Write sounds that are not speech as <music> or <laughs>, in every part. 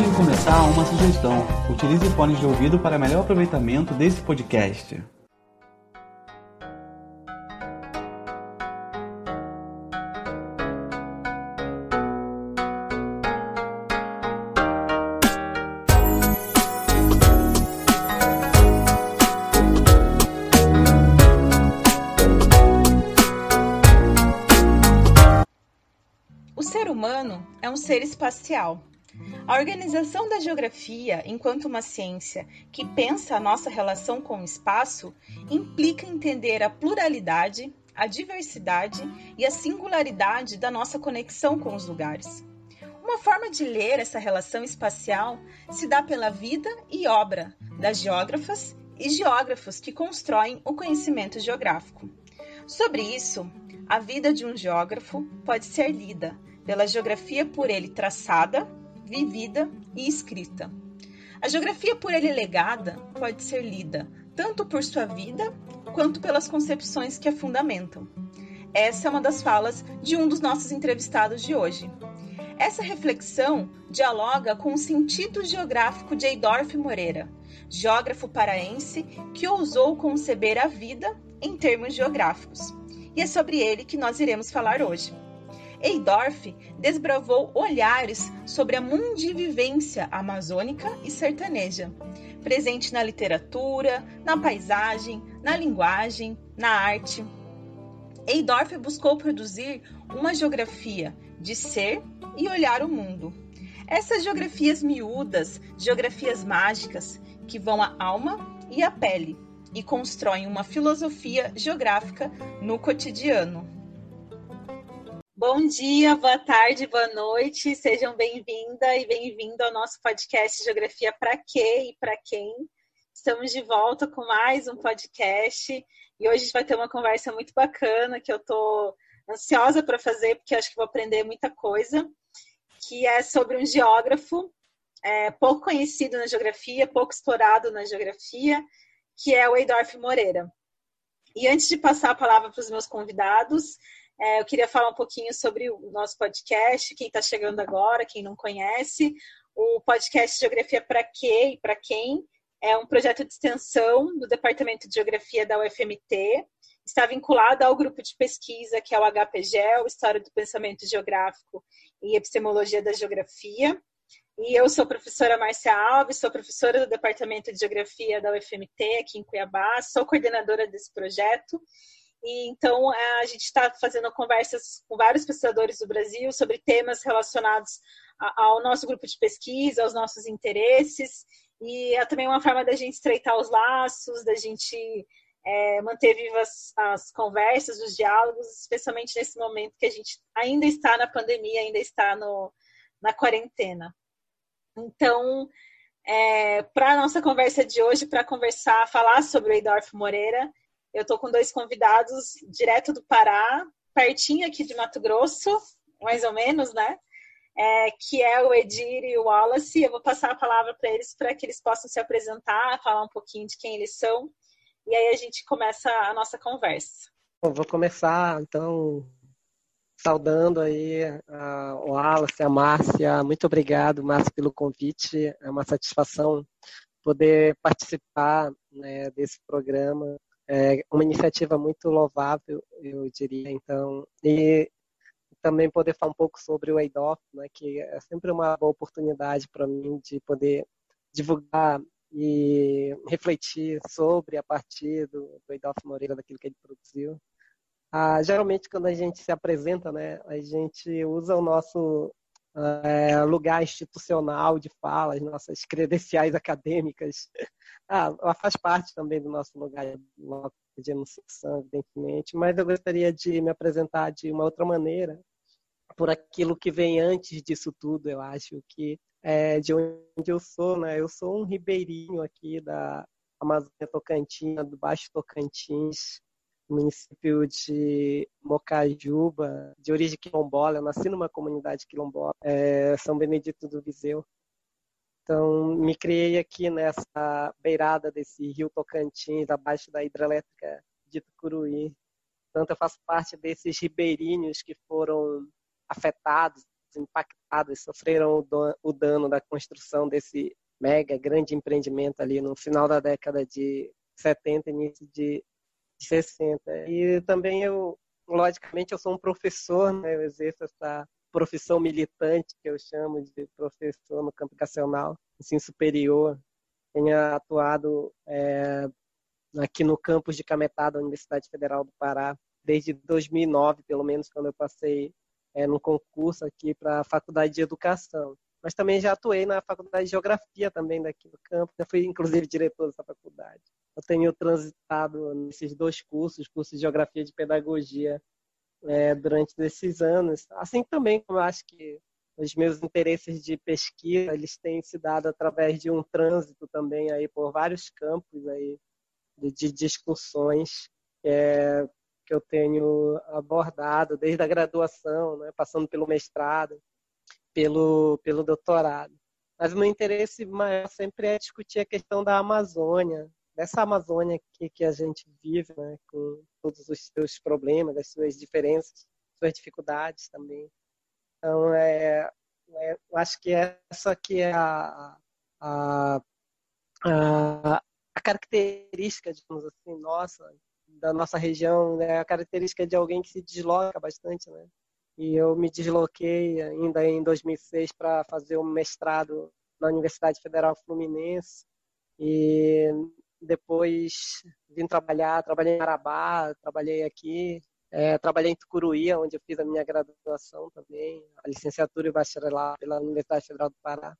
Antes de começar, uma sugestão: utilize fones de ouvido para melhor aproveitamento desse podcast. O ser humano é um ser espacial. A organização da geografia, enquanto uma ciência que pensa a nossa relação com o espaço, implica entender a pluralidade, a diversidade e a singularidade da nossa conexão com os lugares. Uma forma de ler essa relação espacial se dá pela vida e obra das geógrafas e geógrafos que constroem o conhecimento geográfico. Sobre isso, a vida de um geógrafo pode ser lida pela geografia por ele traçada, vivida e escrita. A geografia por ele legada pode ser lida tanto por sua vida quanto pelas concepções que a fundamentam. Essa é uma das falas de um dos nossos entrevistados de hoje. Essa reflexão dialoga com o sentido geográfico de Eidorf Moreira, geógrafo paraense que ousou conceber a vida em termos geográficos. E é sobre ele que nós iremos falar hoje. Eidorf desbravou olhares sobre a mundivivência amazônica e sertaneja, presente na literatura, na paisagem, na linguagem, na arte. Eidorf buscou produzir uma geografia de ser e olhar o mundo. Essas geografias miúdas, geografias mágicas, que vão à alma e à pele e constroem uma filosofia geográfica no cotidiano. Bom dia, boa tarde, boa noite, sejam bem-vinda e bem-vindo ao nosso podcast Geografia para quê e para quem. Estamos de volta com mais um podcast e hoje a gente vai ter uma conversa muito bacana que eu estou ansiosa para fazer porque acho que vou aprender muita coisa, que é sobre um geógrafo é, pouco conhecido na geografia, pouco explorado na geografia, que é o Eidorf Moreira. E antes de passar a palavra para os meus convidados, eu queria falar um pouquinho sobre o nosso podcast, quem está chegando agora, quem não conhece. O podcast Geografia para Quê e para Quem é um projeto de extensão do Departamento de Geografia da UFMT. Está vinculado ao grupo de pesquisa que é o HPGEL, História do Pensamento Geográfico e Epistemologia da Geografia. E eu sou a professora Márcia Alves, sou professora do Departamento de Geografia da UFMT aqui em Cuiabá, sou coordenadora desse projeto e então a gente está fazendo conversas com vários pesquisadores do Brasil sobre temas relacionados ao nosso grupo de pesquisa, aos nossos interesses, e é também uma forma da gente estreitar os laços, da gente é, manter vivas as conversas, os diálogos, especialmente nesse momento que a gente ainda está na pandemia, ainda está no, na quarentena. Então, é, para a nossa conversa de hoje, para conversar, falar sobre o Eidorf Moreira, eu estou com dois convidados direto do Pará, pertinho aqui de Mato Grosso, mais ou menos, né? É, que é o Edir e o Wallace. Eu vou passar a palavra para eles para que eles possam se apresentar, falar um pouquinho de quem eles são, e aí a gente começa a nossa conversa. Bom, vou começar, então, saudando aí o Wallace, a Márcia. Muito obrigado, Márcia, pelo convite. É uma satisfação poder participar né, desse programa é uma iniciativa muito louvável, eu diria. Então, e também poder falar um pouco sobre o EIDOF, né, que é sempre uma boa oportunidade para mim de poder divulgar e refletir sobre a partir do, do EIDOF Moreira, daquilo que ele produziu. Ah, geralmente, quando a gente se apresenta, né, a gente usa o nosso é, lugar institucional de fala, as nossas credenciais acadêmicas. Ah, ela faz parte também do nosso lugar de enunciação, evidentemente, mas eu gostaria de me apresentar de uma outra maneira, por aquilo que vem antes disso tudo, eu acho que é de onde eu sou, né? Eu sou um ribeirinho aqui da Amazônia Tocantina, do Baixo Tocantins, município de Mocajuba, de origem quilombola. Eu nasci numa comunidade quilombola, é, São Benedito do Viseu. Então, me criei aqui nessa beirada desse rio Tocantins, abaixo da hidrelétrica de Tucuruí. Portanto, eu faço parte desses ribeirinhos que foram afetados impactadas, sofreram o dano da construção desse mega grande empreendimento ali no final da década de 70, início de 60. E também eu, logicamente, eu sou um professor, né? eu exerço essa profissão militante que eu chamo de professor no campo educacional, ensino superior. Tenho atuado é, aqui no campus de Cametá da Universidade Federal do Pará desde 2009, pelo menos, quando eu passei é, num concurso aqui para a Faculdade de Educação. Mas também já atuei na Faculdade de Geografia também daqui do campus, já fui inclusive diretor dessa faculdade. Eu tenho transitado nesses dois cursos, cursos de Geografia e de Pedagogia, é, durante esses anos. Assim também como eu acho que os meus interesses de pesquisa, eles têm se dado através de um trânsito também aí por vários campos aí de, de discussões é, que eu tenho abordado desde a graduação, né, passando pelo mestrado, pelo, pelo doutorado. Mas o meu interesse maior sempre é discutir a questão da Amazônia, dessa Amazônia que, que a gente vive, né, com todos os seus problemas, as suas diferenças, suas dificuldades também. Então, é, é eu acho que essa que é a, a, a, a característica, digamos assim, nossa, da nossa região, né, a característica de alguém que se desloca bastante, né? E eu me desloquei ainda em 2006 para fazer um mestrado na Universidade Federal Fluminense e depois vim trabalhar, trabalhei em Marabá, trabalhei aqui, é, trabalhei em Tucuruí, onde eu fiz a minha graduação também, a licenciatura e bacharelado pela Universidade Federal do Pará.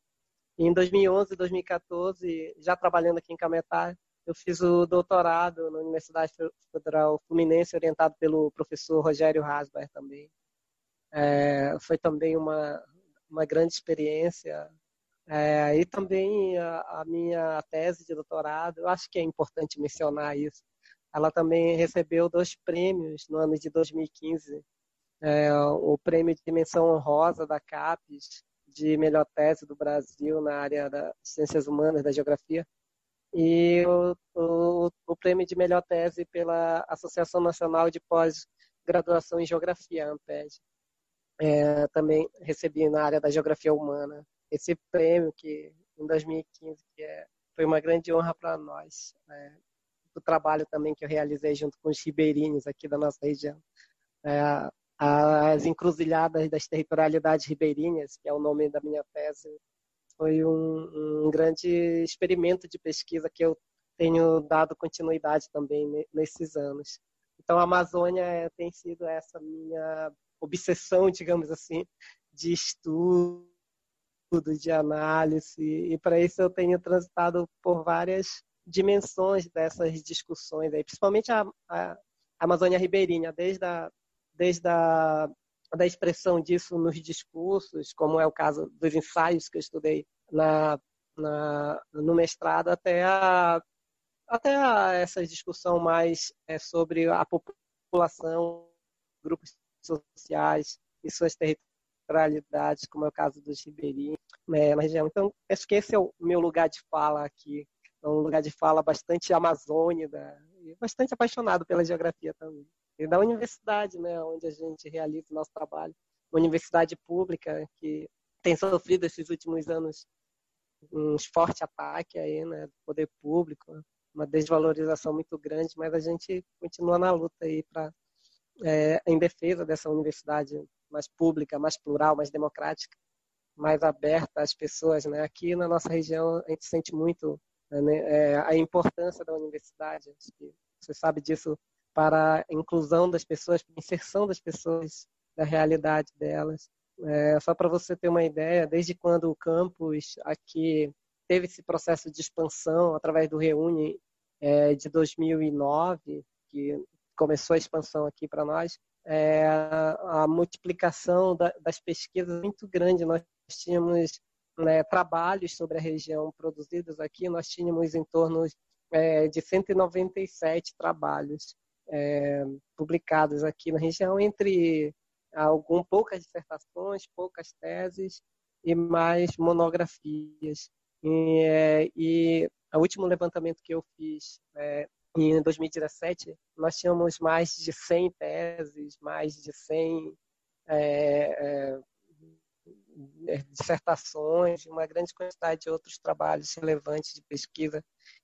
E em 2011 e 2014, já trabalhando aqui em Cametá, eu fiz o doutorado na Universidade Federal Fluminense, orientado pelo professor Rogério Rasber também. É, foi também uma, uma grande experiência. É, e também a, a, minha tese de doutorado, eu acho que é importante mencionar isso. Ela também recebeu dois prêmios no ano de 2015. É, o prêmio de dimensão honrosa da CAPES, de melhor tese do Brasil na área das ciências humanas, da geografia, e o, o, o, prêmio de melhor tese pela Associação Nacional de Pós-Graduação em Geografia, AMPED. É, também recebi na área da Geografia Humana. Esse prêmio que em 2015 que é, foi uma grande honra para nós. É, o trabalho também que eu realizei junto com os ribeirinhos aqui da nossa região. É, as encruzilhadas das territorialidades ribeirinhas, que é o nome da minha tese, foi um, um grande experimento de pesquisa que eu tenho dado continuidade também nesses anos. Então, a Amazônia é, tem sido essa minha obsessão, digamos assim, de estudo, de análise, e para isso eu tenho transitado por várias dimensões dessas discussões, aí, principalmente a, a Amazônia Ribeirinha, desde a, desde a da expressão disso nos discursos, como é o caso dos ensaios que eu estudei na, na no mestrado, até a, até a, essa discussão mais é, sobre a população, grupos sociais e suas territorialidades, como é o caso dos ribeirinhos né, na região. Então, acho que esse é o meu lugar de fala aqui, é um lugar de fala bastante amazônica e bastante apaixonado pela geografia também e da universidade, né, onde a gente realiza o nosso trabalho. Uma universidade pública que tem sofrido esses últimos anos um forte ataque aí, né, do poder público, uma desvalorização muito grande, mas a gente continua na luta aí para é, em defesa dessa universidade mais pública, mais plural, mais democrática, mais aberta às pessoas, né? Aqui na nossa região a gente sente muito né, é, a importância da universidade. Você sabe disso para a inclusão das pessoas, para a inserção das pessoas da realidade delas. É, só para você ter uma ideia, desde quando o campus aqui teve esse processo de expansão através do Reúne é, de 2009, que começou a expansão aqui para nós, é, a multiplicação da, das pesquisas é muito grande. Nós tínhamos né, trabalhos sobre a região produzidos aqui, nós tínhamos em torno é, de 197 trabalhos é, publicados aqui na região, entre algum, poucas dissertações, poucas teses e mais monografias. E, é, e o último levantamento que eu fiz é, em 2017, nós tínhamos mais de 100 teses, mais de 100 é, é, dissertações, uma grande quantidade de outros trabalhos relevantes de pesquisa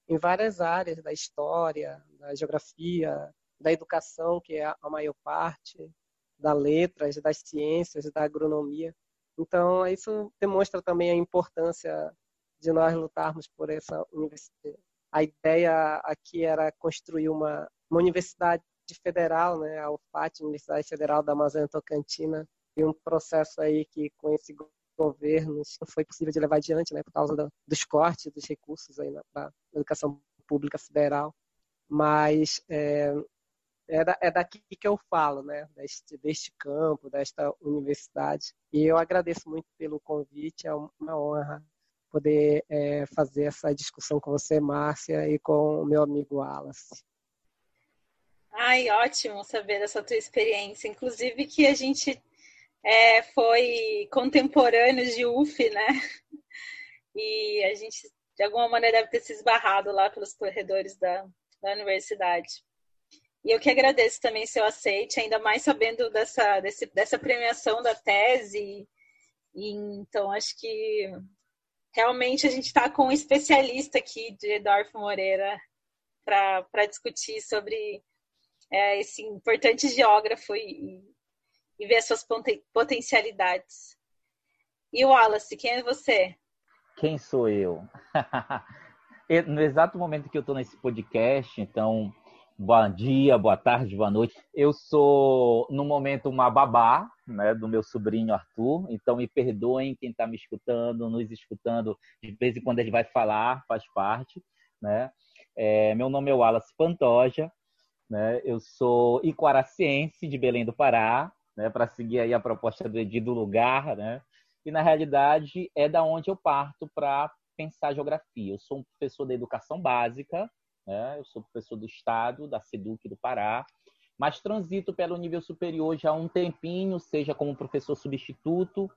em várias áreas da história, da geografia, da educação, que é a maior parte, da letras, das ciências, da agronomia. Então, isso demonstra também a importância de nós lutarmos por essa universidade. A ideia aqui era construir uma, uma universidade federal, né, a UFAT, Universidade Federal da Amazônia Tocantina, e um processo aí que com esse governo não foi possível de levar adiante, né, por causa do, dos cortes dos recursos aí na, na educação pública federal. Mas é, é, da, é daqui que eu falo, né, deste, deste campo, desta universidade. E eu agradeço muito pelo convite, é uma honra poder é, fazer essa discussão com você, Márcia, e com o meu amigo Wallace. Ai, ótimo saber dessa tua experiência. Inclusive que a gente é, foi contemporâneos de UF, né? E a gente, de alguma maneira, deve ter se esbarrado lá pelos corredores da, da universidade. E eu que agradeço também seu aceite, ainda mais sabendo dessa, desse, dessa premiação da tese. E, então, acho que realmente a gente está com um especialista aqui de Edorfo Moreira para discutir sobre é, esse importante geógrafo e, e ver suas potencialidades. E Wallace, quem é você? Quem sou eu? <laughs> no exato momento que eu estou nesse podcast, então, bom dia, boa tarde, boa noite. Eu sou, no momento, uma babá né, do meu sobrinho Arthur, então me perdoem quem está me escutando, nos escutando, de vez em quando ele vai falar, faz parte. Né? É, meu nome é Wallace Pantoja, né? Eu sou iquaraciense de Belém do Pará, né? Para seguir aí a proposta do Edi do lugar, né? E na realidade é da onde eu parto para pensar geografia. Eu sou um professor da educação básica, né? Eu sou professor do Estado, da SEDUC do Pará, mas transito pelo nível superior já há um tempinho, seja como professor substituto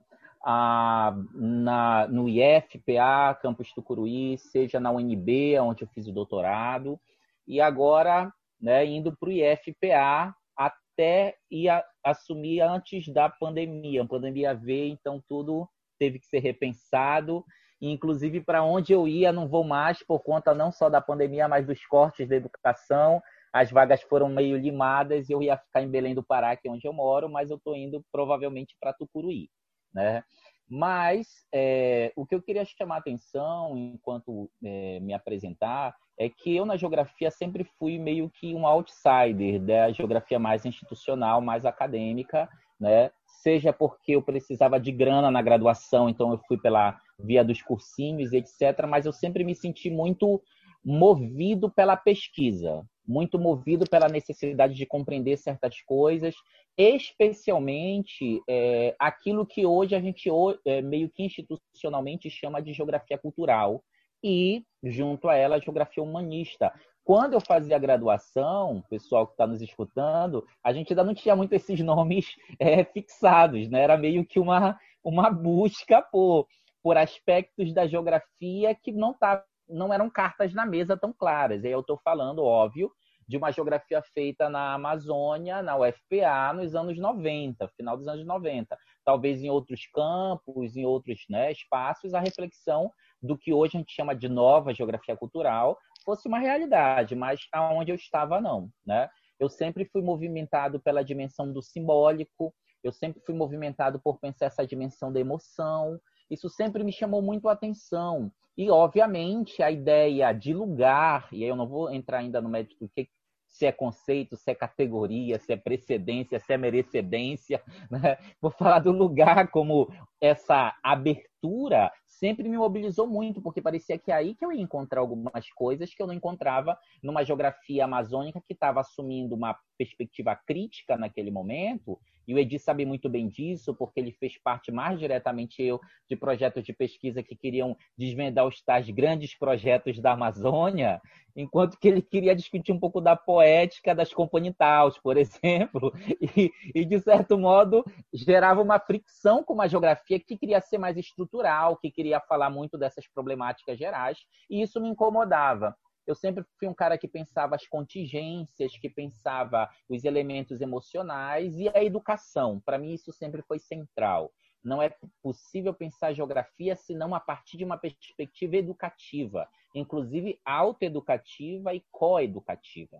na, no IFPA, campus Tucuruí, seja na UNB, onde eu fiz o doutorado, e agora né, indo para o IFPA até a, assumir antes da pandemia. A pandemia veio, então tudo teve que ser repensado. E, inclusive, para onde eu ia, não vou mais por conta não só da pandemia, mas dos cortes da educação. As vagas foram meio limadas e eu ia ficar em Belém do Pará, que é onde eu moro, mas eu estou indo provavelmente para Tucuruí. Né? Mas é, o que eu queria chamar a atenção enquanto é, me apresentar é que eu na geografia sempre fui meio que um outsider da geografia mais institucional, mais acadêmica, né? Seja porque eu precisava de grana na graduação, então eu fui pela via dos cursinhos, etc. Mas eu sempre me senti muito movido pela pesquisa, muito movido pela necessidade de compreender certas coisas, especialmente é, aquilo que hoje a gente é, meio que institucionalmente chama de geografia cultural e, junto a ela, a geografia humanista. Quando eu fazia a graduação, pessoal que está nos escutando, a gente ainda não tinha muito esses <laughs> nomes é, fixados, né? Era meio que uma, uma busca por, por aspectos da geografia que não estavam não eram cartas na mesa tão claras. E aí eu estou falando, óbvio, de uma geografia feita na Amazônia, na UFPA, nos anos 90, final dos anos 90. Talvez em outros campos, em outros né, espaços, a reflexão do que hoje a gente chama de nova geografia cultural fosse uma realidade, mas aonde eu estava, não. Né? Eu sempre fui movimentado pela dimensão do simbólico, eu sempre fui movimentado por pensar essa dimensão da emoção, isso sempre me chamou muito a atenção. E, obviamente, a ideia de lugar, e aí eu não vou entrar ainda no médico que, se é conceito, se é categoria, se é precedência, se é merecedência. <laughs> Né? Vou falar do lugar como essa abertura sempre me mobilizou muito, porque parecia que é aí que eu ia encontrar algumas coisas que eu não encontrava numa geografia amazônica que estava assumindo uma perspectiva crítica naquele momento e o Edi sabe muito bem disso, porque ele fez parte mais diretamente eu de projetos de pesquisa que queriam desvendar os tais grandes projetos da Amazônia, enquanto que ele queria discutir um pouco da poética das componitaus, por exemplo, <laughs> e, e de certo modo gerava uma fricção com uma geografia que queria ser mais estrutural, que queria falar muito dessas problemáticas gerais, e isso me incomodava eu sempre fui um cara que pensava as contingências, que pensava os elementos emocionais e a educação. Para mim, isso sempre foi central. não é possível pensar geografia senão a partir de uma perspectiva educativa, inclusive autoeducativa e coeducativa.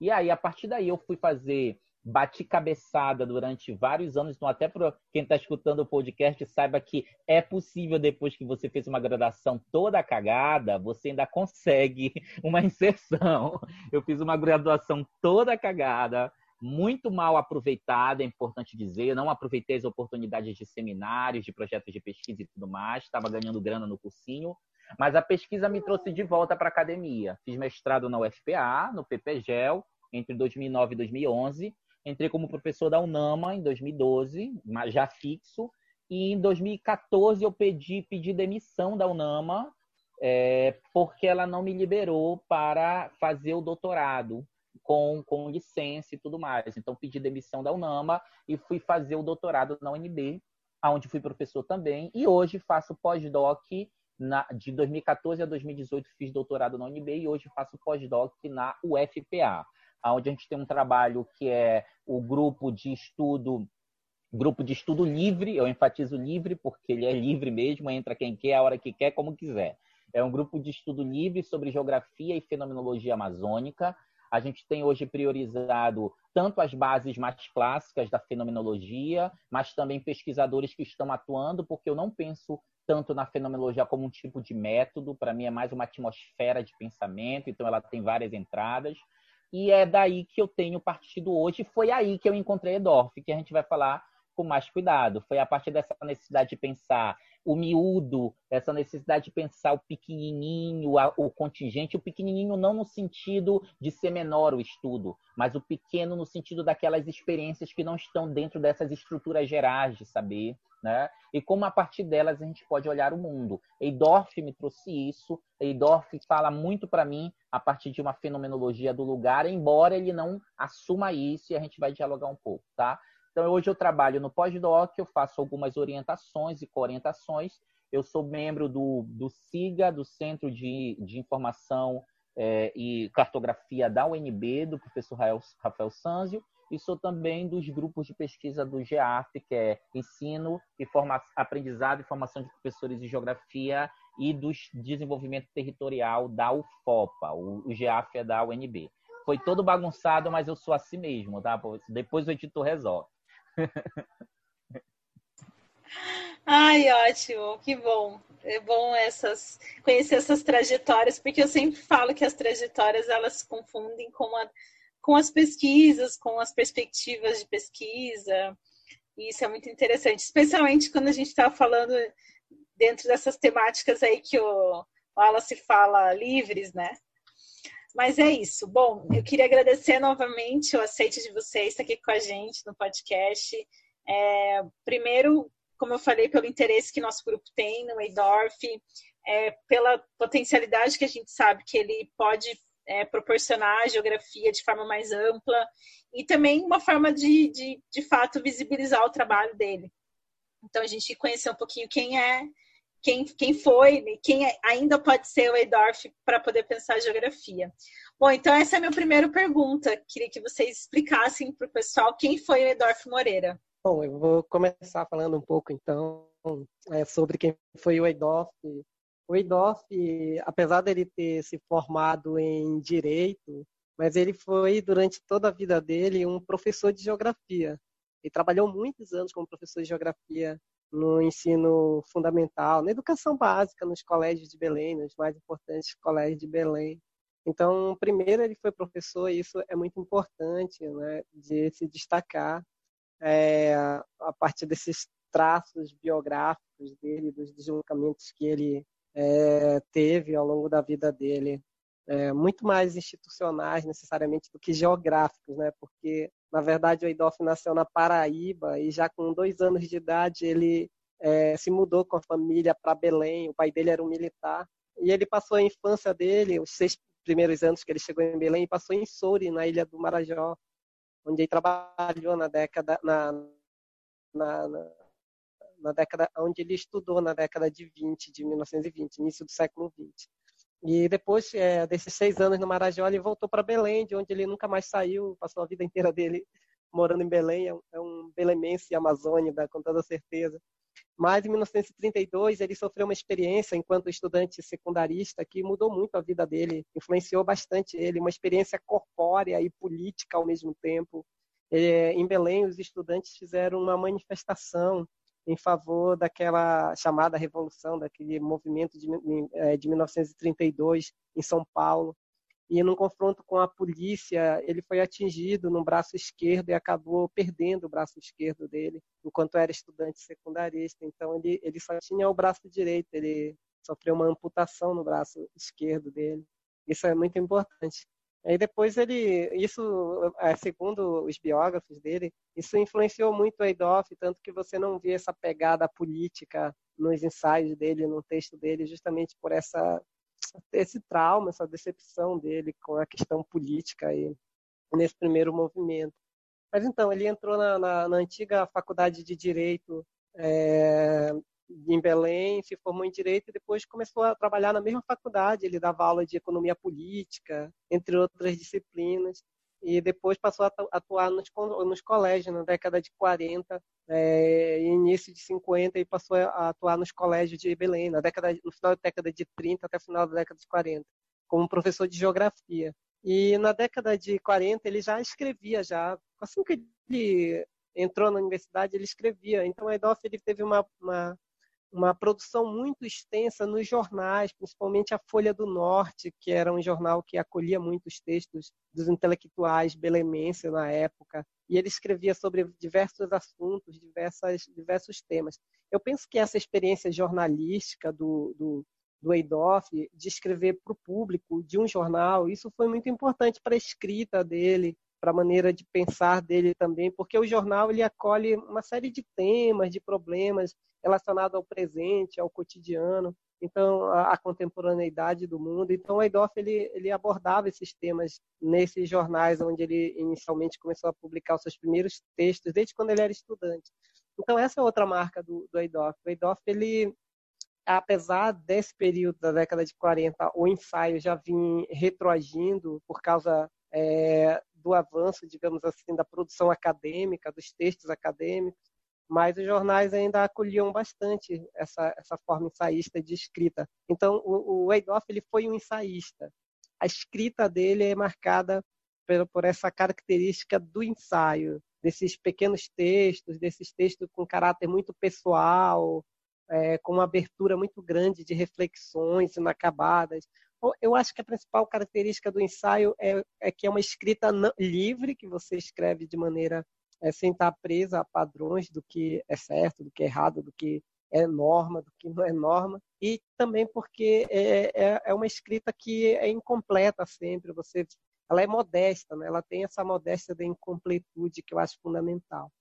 E aí, a partir daí, eu fui fazer bati cabeçada durante vários anos. Então, até para quem está escutando o podcast, saiba que é possível, depois que você fez uma graduação toda cagada, você ainda consegue <laughs> uma inserção. Eu fiz uma graduação toda cagada, muito mal aproveitada, é importante dizer. Não aproveitei as oportunidades de seminários, de projetos de pesquisa e tudo mais. Estava ganhando grana no cursinho. Mas a pesquisa me trouxe de volta para a academia. Fiz mestrado na UFPA, no PPGEL, entre 2009 e 2011. Entrei como professor da UNAMA em 2012, já fixo. E em 2014 eu pedi, pedi demissão da UNAMA, é, porque ela não me liberou para fazer o doutorado com, com licença e tudo mais. Então pedi demissão da UNAMA e fui fazer o doutorado na UNB, onde fui professor também. E hoje faço pós-doc de 2014 a 2018 fiz doutorado na UNB e hoje faço pós-doc na UFPA onde a gente tem um trabalho que é o grupo de estudo grupo de estudo livre, eu enfatizo livre porque ele é livre mesmo, entra quem quer, a hora que quer, como quiser. É um grupo de estudo livre sobre geografia e fenomenologia amazônica. A gente tem hoje priorizado tanto as bases mais clássicas da fenomenologia, mas também pesquisadores que estão atuando, porque eu não penso tanto na fenomenologia como um tipo de método, para mim é mais uma atmosfera de pensamento, então ela tem várias entradas. E é daí que eu tenho partido hoje. Foi aí que eu encontrei Edorf, que a gente vai falar com mais cuidado. Foi a partir dessa necessidade de pensar o miúdo, essa necessidade de pensar o pequenininho, o contingente, o pequenininho não no sentido de ser menor o estudo, mas o pequeno no sentido daquelas experiências que não estão dentro dessas estruturas gerais de saber, né? E como a partir delas a gente pode olhar o mundo. Eidorf me trouxe isso. Eidorf fala muito para mim a partir de uma fenomenologia do lugar, embora ele não assuma isso e a gente vai dialogar um pouco, tá? Então, hoje eu trabalho no pós-doc, eu faço algumas orientações e coorientações. Eu sou membro do, do SIGA, do Centro de, de Informação é, e Cartografia da UNB, do professor Rafael, Sanzio, e sou também dos grupos de pesquisa do GEAF, que é Ensino, e forma, Aprendizado e Formação de Professores de Geografia, e do Desenvolvimento Territorial da UFOPA, o, o é da UNB. Foi todo bagunçado, mas eu sou assim mesmo, tá? Depois o editor resolve. <laughs> Ai, ótimo, que bom. É bom essas conhecer essas trajetórias, porque eu sempre falo que as trajetórias elas se confundem com, a, com as pesquisas, com as perspectivas de pesquisa. E isso é muito interessante, especialmente quando a gente está falando dentro dessas temáticas aí que o Wallace fala livres, né? Mas é isso. Bom, eu queria agradecer novamente o aceite de vocês estar aqui com a gente no podcast. É, primeiro, como eu falei, pelo interesse que nosso grupo tem no Eidorf, é, pela potencialidade que a gente sabe que ele pode é, proporcionar a geografia de forma mais ampla e também uma forma de, de, de fato, visibilizar o trabalho dele. Então, a gente conhecer um pouquinho quem é, quem, quem foi, né, quem é, ainda pode ser o Eidorf para poder pensar a geografia. Bom, então essa é a minha primeira pergunta. Queria que vocês explicassem para o pessoal quem foi o Eidorf Moreira. Bom, eu vou começar falando um pouco então é, sobre quem foi o Eidorf. O Eidorf, apesar dele ter se formado em direito, mas ele foi durante toda a vida dele um professor de geografia. Ele trabalhou muitos anos como professor de geografia no ensino fundamental, na educação básica, nos colégios de Belém, nos mais importantes colégios de Belém. Então, primeiro ele foi professor, e isso é muito importante, né, de se destacar é, a partir desses traços biográficos dele, dos deslocamentos que ele é, teve ao longo da vida dele, é, muito mais institucionais necessariamente do que geográficos, né? Porque na verdade, o Eidolf nasceu na Paraíba e já com dois anos de idade ele é, se mudou com a família para Belém. O pai dele era um militar e ele passou a infância dele, os seis primeiros anos que ele chegou em Belém, passou em Soure, na ilha do Marajó, onde ele trabalhou na década na, na, na, na década onde ele estudou na década de 20, de 1920, início do século 20. E depois é, desses seis anos no Marajó, ele voltou para Belém, de onde ele nunca mais saiu, passou a vida inteira dele morando em Belém, é um, é um belemense amazônica, com toda certeza. Mas em 1932 ele sofreu uma experiência enquanto estudante secundarista que mudou muito a vida dele, influenciou bastante ele, uma experiência corpórea e política ao mesmo tempo. É, em Belém, os estudantes fizeram uma manifestação em favor daquela chamada revolução, daquele movimento de, de 1932 em São Paulo. E num confronto com a polícia, ele foi atingido no braço esquerdo e acabou perdendo o braço esquerdo dele, enquanto era estudante secundarista. Então ele, ele só tinha o braço direito, ele sofreu uma amputação no braço esquerdo dele. Isso é muito importante. Aí depois ele, isso, é, segundo os biógrafos dele, isso influenciou muito o Adolf, tanto que você não vê essa pegada política nos ensaios dele, no texto dele, justamente por essa esse trauma, essa decepção dele com a questão política aí nesse primeiro movimento. Mas então ele entrou na, na, na antiga faculdade de direito é, em Belém, se formou em Direito e depois começou a trabalhar na mesma faculdade. Ele dava aula de Economia Política, entre outras disciplinas. E depois passou a atuar nos, nos colégios na década de 40 é, início de 50 e passou a atuar nos colégios de Belém, na década, no final da década de 30 até o final da década de 40, como professor de geografia. E na década de 40 ele já escrevia, já assim que ele entrou na universidade ele escrevia. Então o Edolf ele teve uma, uma uma produção muito extensa nos jornais, principalmente a Folha do Norte, que era um jornal que acolhia muitos textos dos intelectuais belemenses na época, e ele escrevia sobre diversos assuntos, diversas, diversos temas. Eu penso que essa experiência jornalística do, do, do Eidoff, de escrever para o público de um jornal, isso foi muito importante para a escrita dele, para a maneira de pensar dele também, porque o jornal ele acolhe uma série de temas, de problemas relacionados ao presente, ao cotidiano, então a, contemporaneidade do mundo. Então o Eidoff ele, ele abordava esses temas nesses jornais onde ele inicialmente começou a publicar os seus primeiros textos, desde quando ele era estudante. Então essa é outra marca do, do Eidoff. O Eidoff ele apesar desse período da década de 40, o ensaio já vinha retroagindo por causa é, do avanço, digamos assim, da produção acadêmica, dos textos acadêmicos, mas os jornais ainda acolhiam bastante essa, essa forma ensaísta de escrita. Então, o, o ele foi um ensaísta. A escrita dele é marcada por, por essa característica do ensaio, desses pequenos textos, desses textos com caráter muito pessoal, é, com uma abertura muito grande de reflexões inacabadas. Eu acho que a principal característica do ensaio é, é que é uma escrita livre, que você escreve de maneira é, sem estar presa a padrões do que é certo, do que é errado, do que é norma, do que não é norma, e também porque é, é, é uma escrita que é incompleta sempre, você, ela é modesta, né? ela tem essa modéstia da incompletude que eu acho fundamental.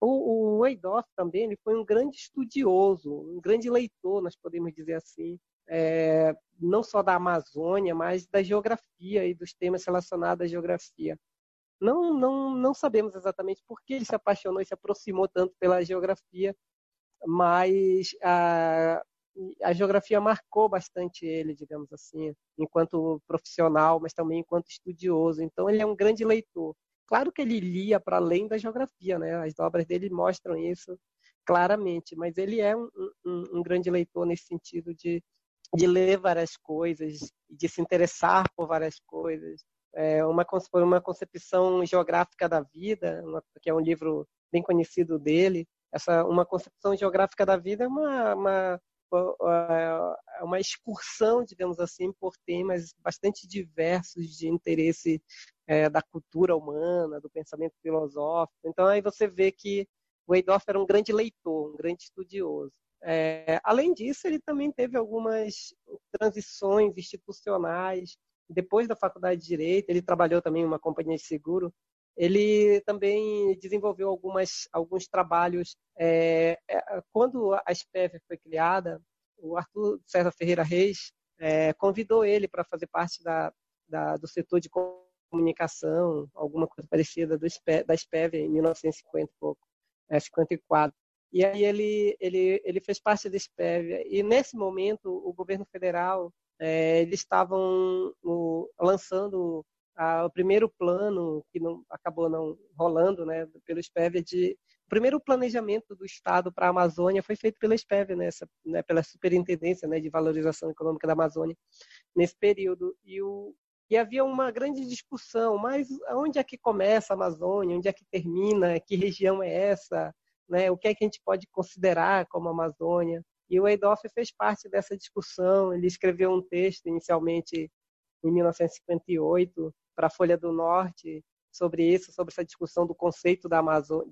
O, o Eidoff também ele foi um grande estudioso, um grande leitor, nós podemos dizer assim, é, não só da Amazônia, mas da geografia e dos temas relacionados à geografia. Não, não, não sabemos exatamente por que ele se apaixonou e se aproximou tanto pela geografia, mas a, a geografia marcou bastante ele, digamos assim, enquanto profissional, mas também enquanto estudioso. Então, ele é um grande leitor. Claro que ele lia para além da geografia, né? As obras dele mostram isso claramente, mas ele é um, um, um grande leitor nesse sentido de de ler várias coisas, de se interessar por várias coisas. É uma, uma concepção geográfica da vida, uma, que é um livro bem conhecido dele. Essa, uma concepção geográfica da vida é uma, uma, é uma excursão, digamos assim, por temas bastante diversos de interesse é, da cultura humana, do pensamento filosófico. Então aí você vê que o Eidorf era um grande leitor, um grande estudioso. É, além disso, ele também teve algumas transições institucionais. Depois da faculdade de Direito, ele trabalhou também em uma companhia de seguro. Ele também desenvolveu algumas, alguns trabalhos. É, é, quando a SPEV foi criada, o Arthur César Ferreira Reis é, convidou ele para fazer parte da, da, do setor de comunicação, alguma coisa parecida do, da SPEV em 1950 e pouco, 54. E aí ele, ele, ele fez parte desse PEV. E nesse momento, o governo federal, é, eles estavam no, lançando a, o primeiro plano, que não, acabou não rolando, né, pelo SPEV, de, primeiro planejamento do Estado para a Amazônia foi feito pela SPEV, né, essa, né, pela Superintendência né, de Valorização Econômica da Amazônia, nesse período. E, o, e havia uma grande discussão, mas onde é que começa a Amazônia, onde é que termina, que região é essa, né, o que é que a gente pode considerar como Amazônia. E o Eidoff fez parte dessa discussão, ele escreveu um texto inicialmente em 1958 para a Folha do Norte, sobre isso, sobre essa discussão do conceito da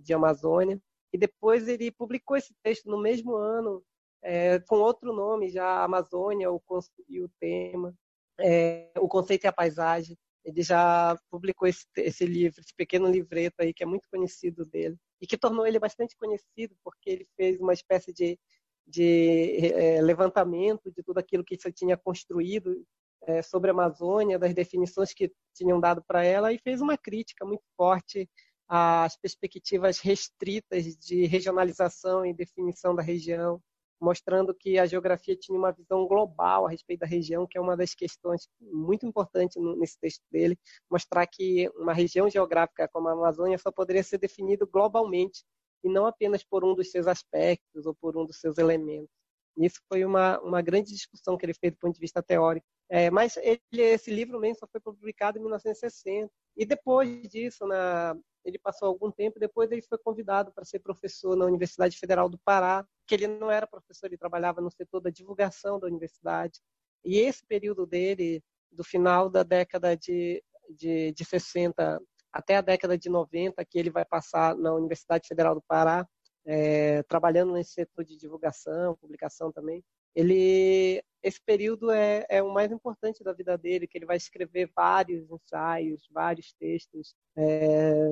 de Amazônia. E depois ele publicou esse texto no mesmo ano, é, com outro nome já, Amazônia o, e o tema, é, o conceito e a paisagem. Ele já publicou esse, esse livro, esse pequeno livreto aí, que é muito conhecido dele, e que tornou ele bastante conhecido, porque ele fez uma espécie de, de é, levantamento de tudo aquilo que você tinha construído é, sobre a Amazônia, das definições que tinham dado para ela, e fez uma crítica muito forte às perspectivas restritas de regionalização e definição da região, mostrando que a geografia tinha uma visão global a respeito da região, que é uma das questões muito importantes nesse texto dele, mostrar que uma região geográfica como a Amazônia só poderia ser definida globalmente e não apenas por um dos seus aspectos ou por um dos seus elementos. Isso foi uma, uma grande discussão que ele fez do ponto de vista teórico. É, mas ele, esse livro mesmo só foi publicado em 1960. E depois disso, na, ele passou algum tempo, depois ele foi convidado para ser professor na Universidade Federal do Pará, que ele não era professor, ele trabalhava no setor da divulgação da universidade. E esse período dele, do final da década de, de, de 60 até a década de 90, que ele vai passar na Universidade Federal do Pará, é, trabalhando nesse setor de divulgação, publicação também, ele esse período é, é, o mais importante da vida dele, que ele vai escrever vários ensaios, vários textos, é,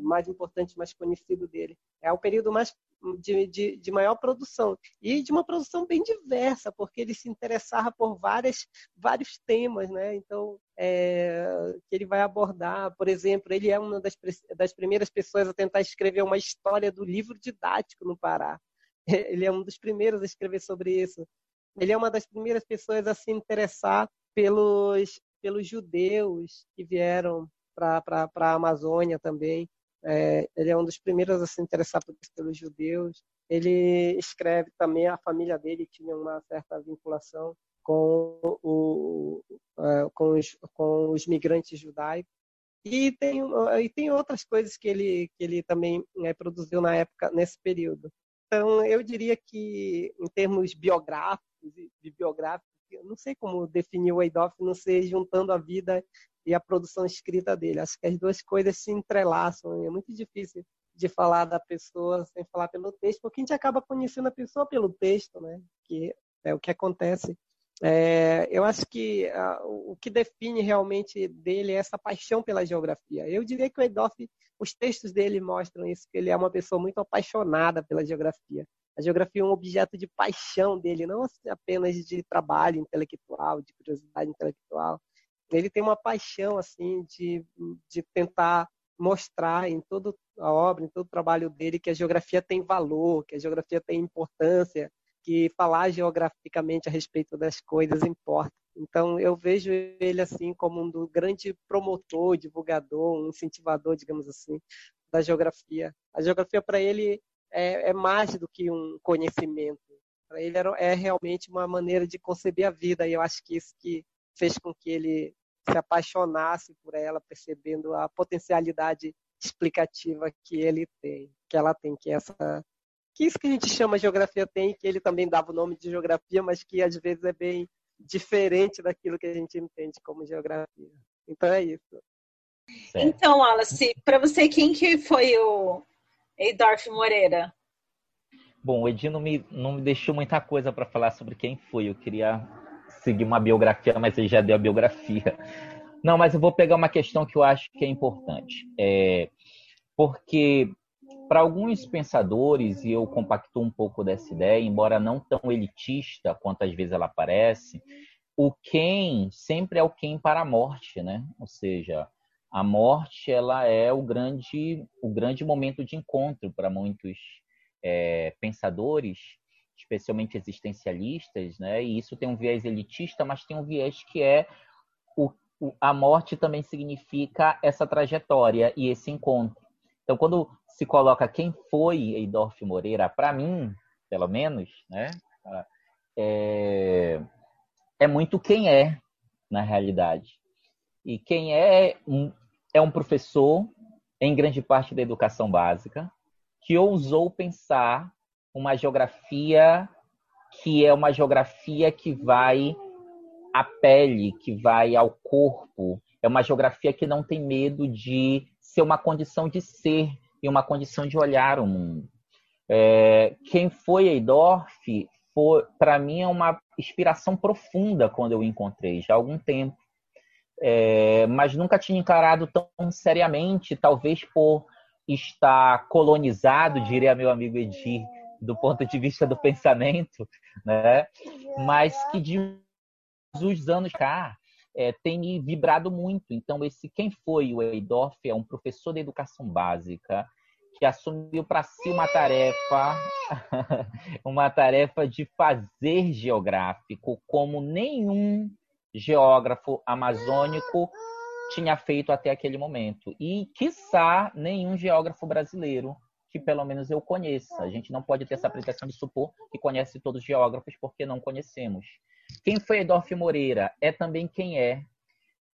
mais importante, mais conhecido dele. É o período mais de, de, de, maior produção e de uma produção bem diversa, porque ele se interessava por várias, vários temas, né? Então, é, que ele vai abordar, por exemplo, ele é uma das, das primeiras pessoas a tentar escrever uma história do livro didático no Pará. <laughs> Ele é um dos primeiros a escrever sobre isso. Ele é uma das primeiras pessoas a se interessar pelos, pelos judeus que vieram para a Amazônia também. É, ele é um dos primeiros a se interessar pelos judeus. Ele escreve também, a família dele tinha uma certa vinculação com, o, é, com, os, com os migrantes judaicos. E tem, e tem outras coisas que ele, que ele também né, produziu na época, nesse período. Então, eu diria que, em termos biográficos e bibliográficos, eu não sei como definir o Eidoff, não sei, juntando a vida e a produção escrita dele. Acho que as duas coisas se entrelaçam. É muito difícil de falar da pessoa sem falar pelo texto, porque a gente acaba conhecendo a pessoa pelo texto, né? Que é o que acontece. É, eu acho que uh, o que define realmente dele é essa paixão pela geografia. Eu diria que o Eidoff, os textos dele mostram isso, que ele é uma pessoa muito apaixonada pela geografia. A geografia é um objeto de paixão dele, não apenas de trabalho intelectual, de curiosidade intelectual, ele tem uma paixão assim de, de tentar mostrar em toda a obra, em todo o trabalho dele, que a geografia tem valor, que a geografia tem importância, que falar geograficamente a respeito das coisas importa. Então, eu vejo ele assim como um grande promotor, divulgador, um incentivador, digamos assim, da geografia. A geografia para ele é, é, mais do que um conhecimento. Para ele é realmente uma maneira de conceber a vida. E eu acho que isso que fez com que ele se apaixonasse por ela, percebendo a potencialidade explicativa que ele tem, que ela tem, que essa que isso que a gente chama geografia tem, que ele também dava o nome de geografia, mas que às vezes é bem diferente daquilo que a gente entende como geografia. Então é isso. Então, Alice, para você, quem que foi o Eidorf Moreira? Bom, o Edi não me, não me deixou muita coisa para falar sobre quem foi. Eu queria seguir uma biografia, mas ele já deu a biografia. Não, mas eu vou pegar uma questão que eu acho que é importante. É, porque para alguns pensadores, e eu compacto um pouco dessa ideia, embora não tão elitista quanto às vezes ela parece, o quem sempre é o quem para a morte, né? Ou seja, a morte ela é o grande, o grande momento de encontro para muitos é, pensadores especialmente existencialistas, né? E isso tem um viés elitista, mas tem um viés que é o, o, a morte também significa essa trajetória e esse encontro. Então, quando se coloca quem foi Eidorf Moreira, para mim, pelo menos, né, é, é muito quem é, na realidade. E quem é um, é um professor, em grande parte da educação básica, que ousou pensar uma geografia que é uma geografia que vai à pele, que vai ao corpo. É uma geografia que não tem medo de ser uma condição de ser e uma condição de olhar o mundo. É, quem foi Eidorf, para mim, é uma inspiração profunda quando eu encontrei, já há algum tempo. É, mas nunca tinha encarado tão seriamente, talvez por estar colonizado, diria meu amigo Edir, do ponto de vista do pensamento, né? Mas que de uns anos cá é, tem me vibrado muito. Então, esse quem foi o Eidorf é um professor de educação básica que assumiu para si uma tarefa, <laughs> uma tarefa de fazer geográfico como nenhum geógrafo amazônico tinha feito até aquele momento. E, quiçá, nenhum geógrafo brasileiro que pelo menos eu conheça. A gente não pode ter essa pretensão de supor que conhece todos os geógrafos, porque não conhecemos. Quem foi Edorf Moreira? É também quem é.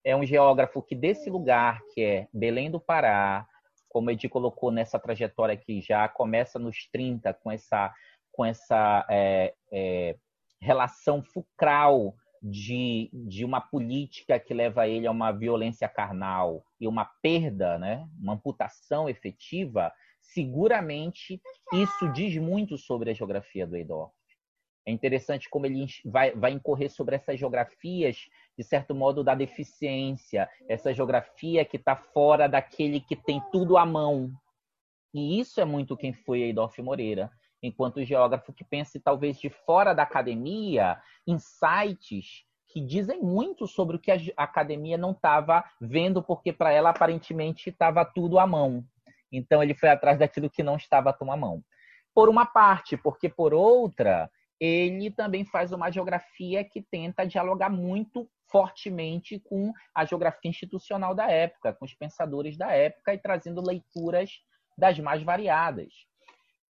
É um geógrafo que desse lugar, que é Belém do Pará, como Edi colocou nessa trajetória que já começa nos 30, com essa, com essa é, é, relação fulcral de, de uma política que leva ele a uma violência carnal e uma perda, né, uma amputação efetiva, seguramente isso diz muito sobre a geografia do Eidorf. É interessante como ele vai, vai incorrer sobre essas geografias, de certo modo, da deficiência, essa geografia que está fora daquele que tem tudo à mão. E isso é muito quem foi Eidorf Moreira, enquanto geógrafo que pensa, talvez, de fora da academia, insights que dizem muito sobre o que a academia não estava vendo, porque para ela aparentemente estava tudo à mão. Então ele foi atrás daquilo que não estava à tua mão. Por uma parte, porque por outra, ele também faz uma geografia que tenta dialogar muito fortemente com a geografia institucional da época, com os pensadores da época e trazendo leituras das mais variadas.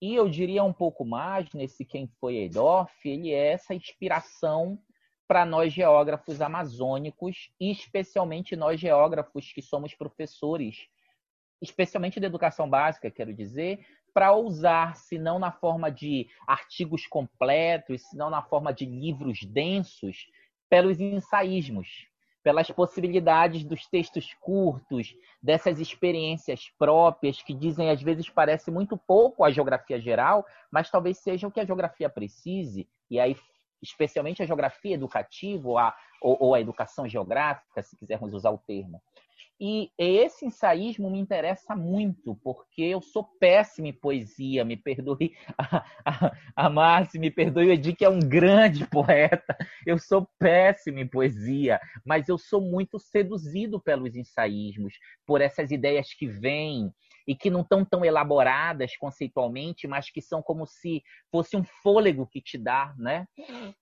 E eu diria um pouco mais nesse quem foi Eidorf, ele é essa inspiração para nós geógrafos amazônicos e especialmente nós geógrafos que somos professores especialmente da educação básica, quero dizer, para usar, se não na forma de artigos completos, se não na forma de livros densos, pelos ensaísmos, pelas possibilidades dos textos curtos, dessas experiências próprias que dizem às vezes parece muito pouco a geografia geral, mas talvez seja o que a geografia precise, e aí especialmente a geografia educativa ou a, ou, ou a educação geográfica, se quisermos usar o termo. E esse ensaísmo me interessa muito, porque eu sou péssimo em poesia, me perdoe a, a, a Márcia, me perdoe o Edi, que é um grande <laughs> poeta. Eu sou péssimo em poesia, mas eu sou muito seduzido pelos ensaísmos, por essas ideias que vêm e que não estão tão elaboradas conceitualmente, mas que são como se fosse um fôlego que te dá, né?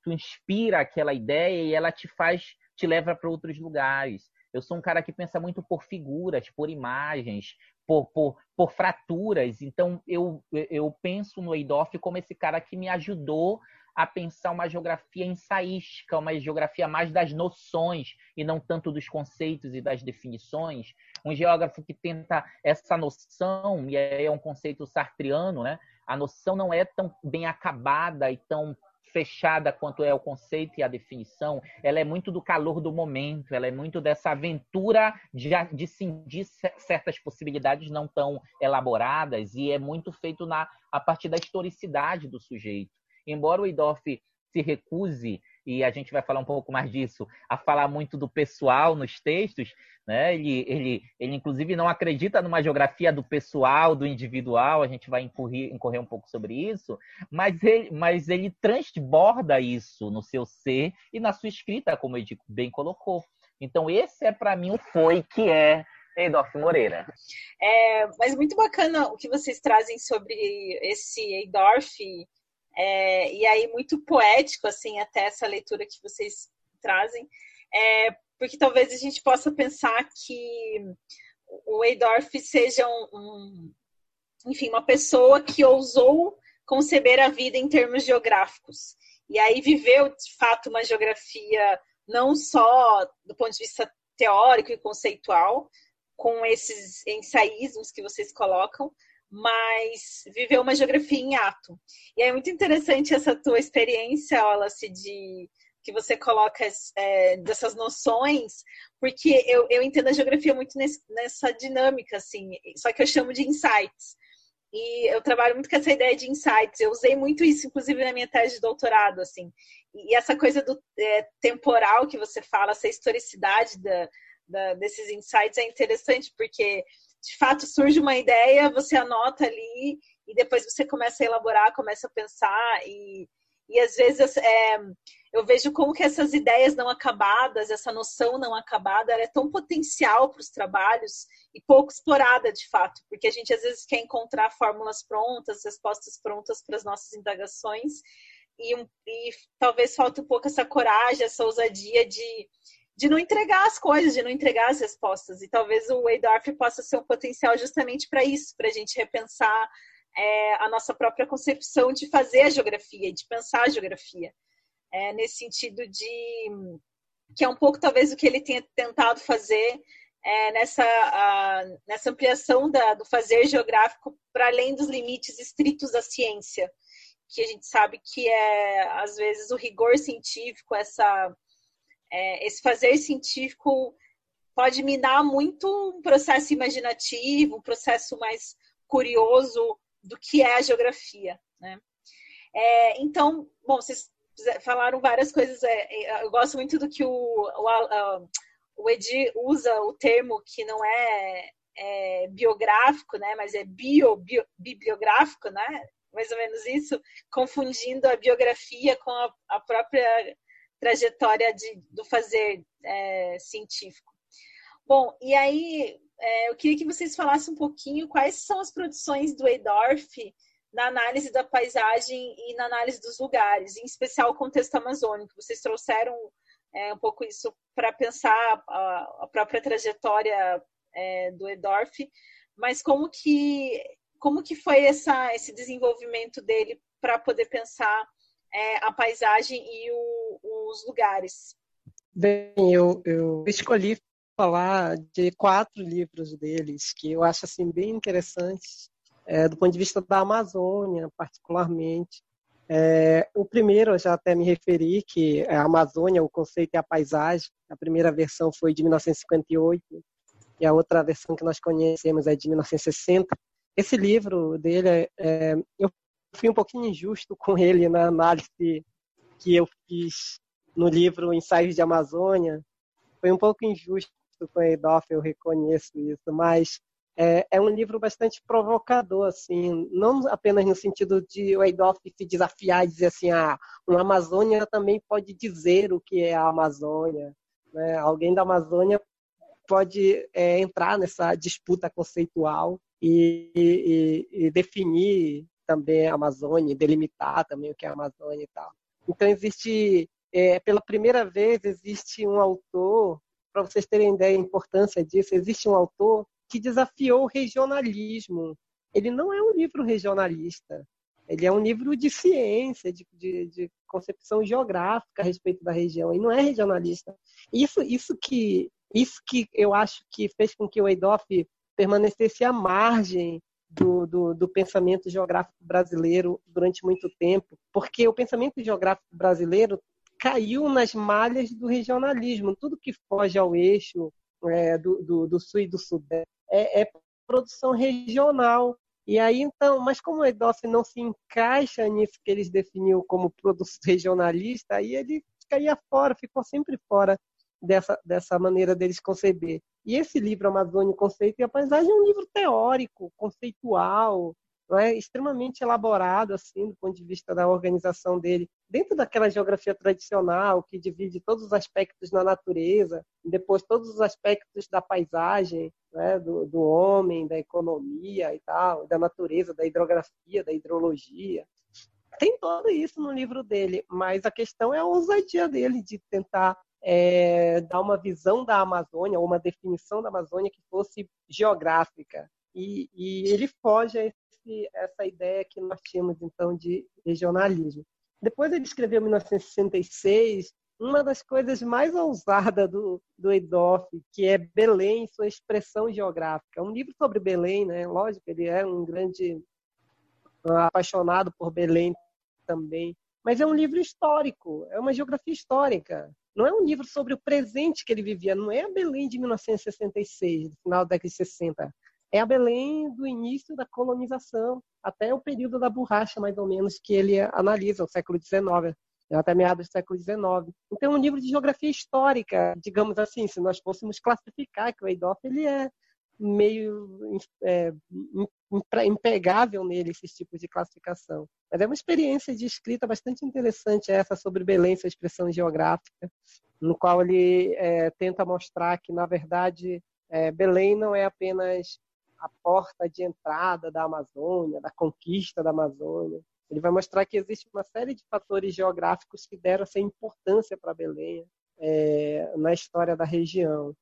Tu inspira aquela ideia e ela te faz, te leva para outros lugares. Eu sou um cara que pensa muito por figuras, por imagens, por, por, por fraturas. Então, eu, eu penso no Eidorf como esse cara que me ajudou a pensar uma geografia ensaística, uma geografia mais das noções e não tanto dos conceitos e das definições. Um geógrafo que tenta essa noção, e aí é um conceito sartriano, né? A noção não é tão bem acabada e tão fechada quanto é o conceito e a definição, ela é muito do calor do momento, ela é muito dessa aventura de, de cindir certas possibilidades não tão elaboradas e é muito feito na, a partir da historicidade do sujeito. Embora o Idorf se recuse e a gente vai falar um pouco mais disso, a falar muito do pessoal nos textos, né? Ele, ele, ele inclusive não acredita numa geografia do pessoal, do individual, a gente vai incorrer, incorrer um pouco sobre isso, mas ele, mas ele transborda isso no seu ser e na sua escrita, como ele bem colocou. Então, esse é para mim o foi que é Eidorf Moreira. É, mas muito bacana o que vocês trazem sobre esse Eidorf é, e aí, muito poético, assim, até essa leitura que vocês trazem, é, porque talvez a gente possa pensar que o Eidorf seja um, um, enfim, uma pessoa que ousou conceber a vida em termos geográficos. E aí viveu, de fato, uma geografia não só do ponto de vista teórico e conceitual, com esses ensaísmos que vocês colocam, mas viveu uma geografia em ato. E é muito interessante essa tua experiência, Wallace, de que você coloca é, dessas noções, porque eu, eu entendo a geografia muito nesse, nessa dinâmica, assim, só que eu chamo de insights. E eu trabalho muito com essa ideia de insights. Eu usei muito isso, inclusive, na minha tese de doutorado, assim. E essa coisa do é, temporal que você fala, essa historicidade da, da, desses insights é interessante, porque de fato surge uma ideia, você anota ali e depois você começa a elaborar, começa a pensar e, e às vezes é, eu vejo como que essas ideias não acabadas, essa noção não acabada, ela é tão potencial para os trabalhos e pouco explorada de fato, porque a gente às vezes quer encontrar fórmulas prontas, respostas prontas para as nossas indagações e, e talvez falta um pouco essa coragem, essa ousadia de de não entregar as coisas, de não entregar as respostas. E talvez o Waydorf possa ser um potencial justamente para isso, para a gente repensar é, a nossa própria concepção de fazer a geografia, de pensar a geografia. É, nesse sentido de que é um pouco talvez o que ele tenha tentado fazer é, nessa, a, nessa ampliação da, do fazer geográfico para além dos limites estritos da ciência, que a gente sabe que é às vezes o rigor científico, essa é, esse fazer científico pode minar muito um processo imaginativo, um processo mais curioso do que é a geografia. Né? É, então, bom, vocês falaram várias coisas. É, é eu gosto muito do que o, o, o Edi usa o termo que não é, é biográfico, né, mas é bio, bio, bibliográfico, né? Mais ou menos isso, confundindo a biografia com a, a própria trajetória de, do fazer é, científico. Bom, e aí é, eu queria que vocês falassem um pouquinho quais são as produções do Eidorf na análise da paisagem e na análise dos lugares, em especial o contexto amazônico. Vocês trouxeram é, um pouco isso para pensar a, a, própria trajetória é, do Edorf, mas como que como que foi essa, esse desenvolvimento dele para poder pensar é, a paisagem e o, os lugares. Bem, eu, eu escolhi falar de quatro livros deles que eu acho assim bem interessantes é, do ponto de vista da Amazônia, particularmente. É, o primeiro, eu já até me referi, que é a Amazônia, o conceito e a paisagem. A primeira versão foi de 1958 e a outra versão que nós conhecemos é de 1960. Esse livro dele, é, eu fui um pouquinho injusto com ele na análise que eu fiz no livro Ensaios de Amazônia. Foi um pouco injusto com a Edoff, eu reconheço isso, mas é, é, um livro bastante provocador, assim, não apenas no sentido de o Edoff se desafiar e dizer assim, ah, uma Amazônia também pode dizer o que é a Amazônia. Né? Alguém da Amazônia pode é, entrar nessa disputa conceitual e, e, e definir também a Amazônia, delimitar também o que é a Amazônia e tal. Então existe, é, pela primeira vez, existe um autor, para vocês terem ideia da importância disso, existe um autor que desafiou o regionalismo. Ele não é um livro regionalista, ele é um livro de ciência, de, de, de concepção geográfica a respeito da região, e não é regionalista. Isso, isso que isso que eu acho que fez com que o Eidoff permanecesse à margem do, do, do, pensamento geográfico brasileiro durante muito tempo, porque o pensamento geográfico brasileiro caiu nas malhas do regionalismo. Tudo que foge ao eixo é, do, do, do, sul e do sudeste é, é, produção regional. E aí, então, mas como o Edolf não se encaixa nisso que eles definiu como produto <laughs> regionalista, aí ele caía fora, ficou sempre fora dessa, dessa maneira deles conceber. E esse livro, Amazônia, Conceito e a Paisagem, é um livro teórico, conceitual, não é? extremamente elaborado, assim, do ponto de vista da organização dele, dentro daquela geografia tradicional que divide todos os aspectos da natureza, depois todos os aspectos da paisagem, né? do, do homem, da economia e tal, da natureza, da hidrografia, da hidrologia. Tem tudo isso no livro dele, mas a questão é a ousadia dele de tentar é, dar uma visão da Amazônia, ou uma definição da Amazônia que fosse geográfica. E, e ele foge a esse, essa ideia que nós tínhamos então de regionalismo. Depois ele escreveu em 1966 uma das coisas mais ousadas do, do Edoff, que é Belém, sua expressão geográfica. Um livro sobre Belém, né? Lógico, ele é um grande apaixonado por Belém também. Mas é um livro histórico, é uma geografia histórica. Não é um livro sobre o presente que ele vivia, não é a Belém de 1966, do final da década de 60. É a Belém do início da colonização, até o período da borracha, mais ou menos, que ele analisa, o século XIX, até meados do século XIX. Então, um livro de geografia histórica, digamos assim, se nós fôssemos classificar que o Eidoff ele é meio é, impegável nele esses tipos de classificação. Mas é uma experiência de escrita bastante interessante essa sobre Belém, sua expressão geográfica, no qual ele é, tenta mostrar que, na verdade, é, Belém não é apenas a porta de entrada da Amazônia, da conquista da Amazônia. Ele vai mostrar que existe uma série de fatores geográficos que deram essa importância para Belém é, na história da região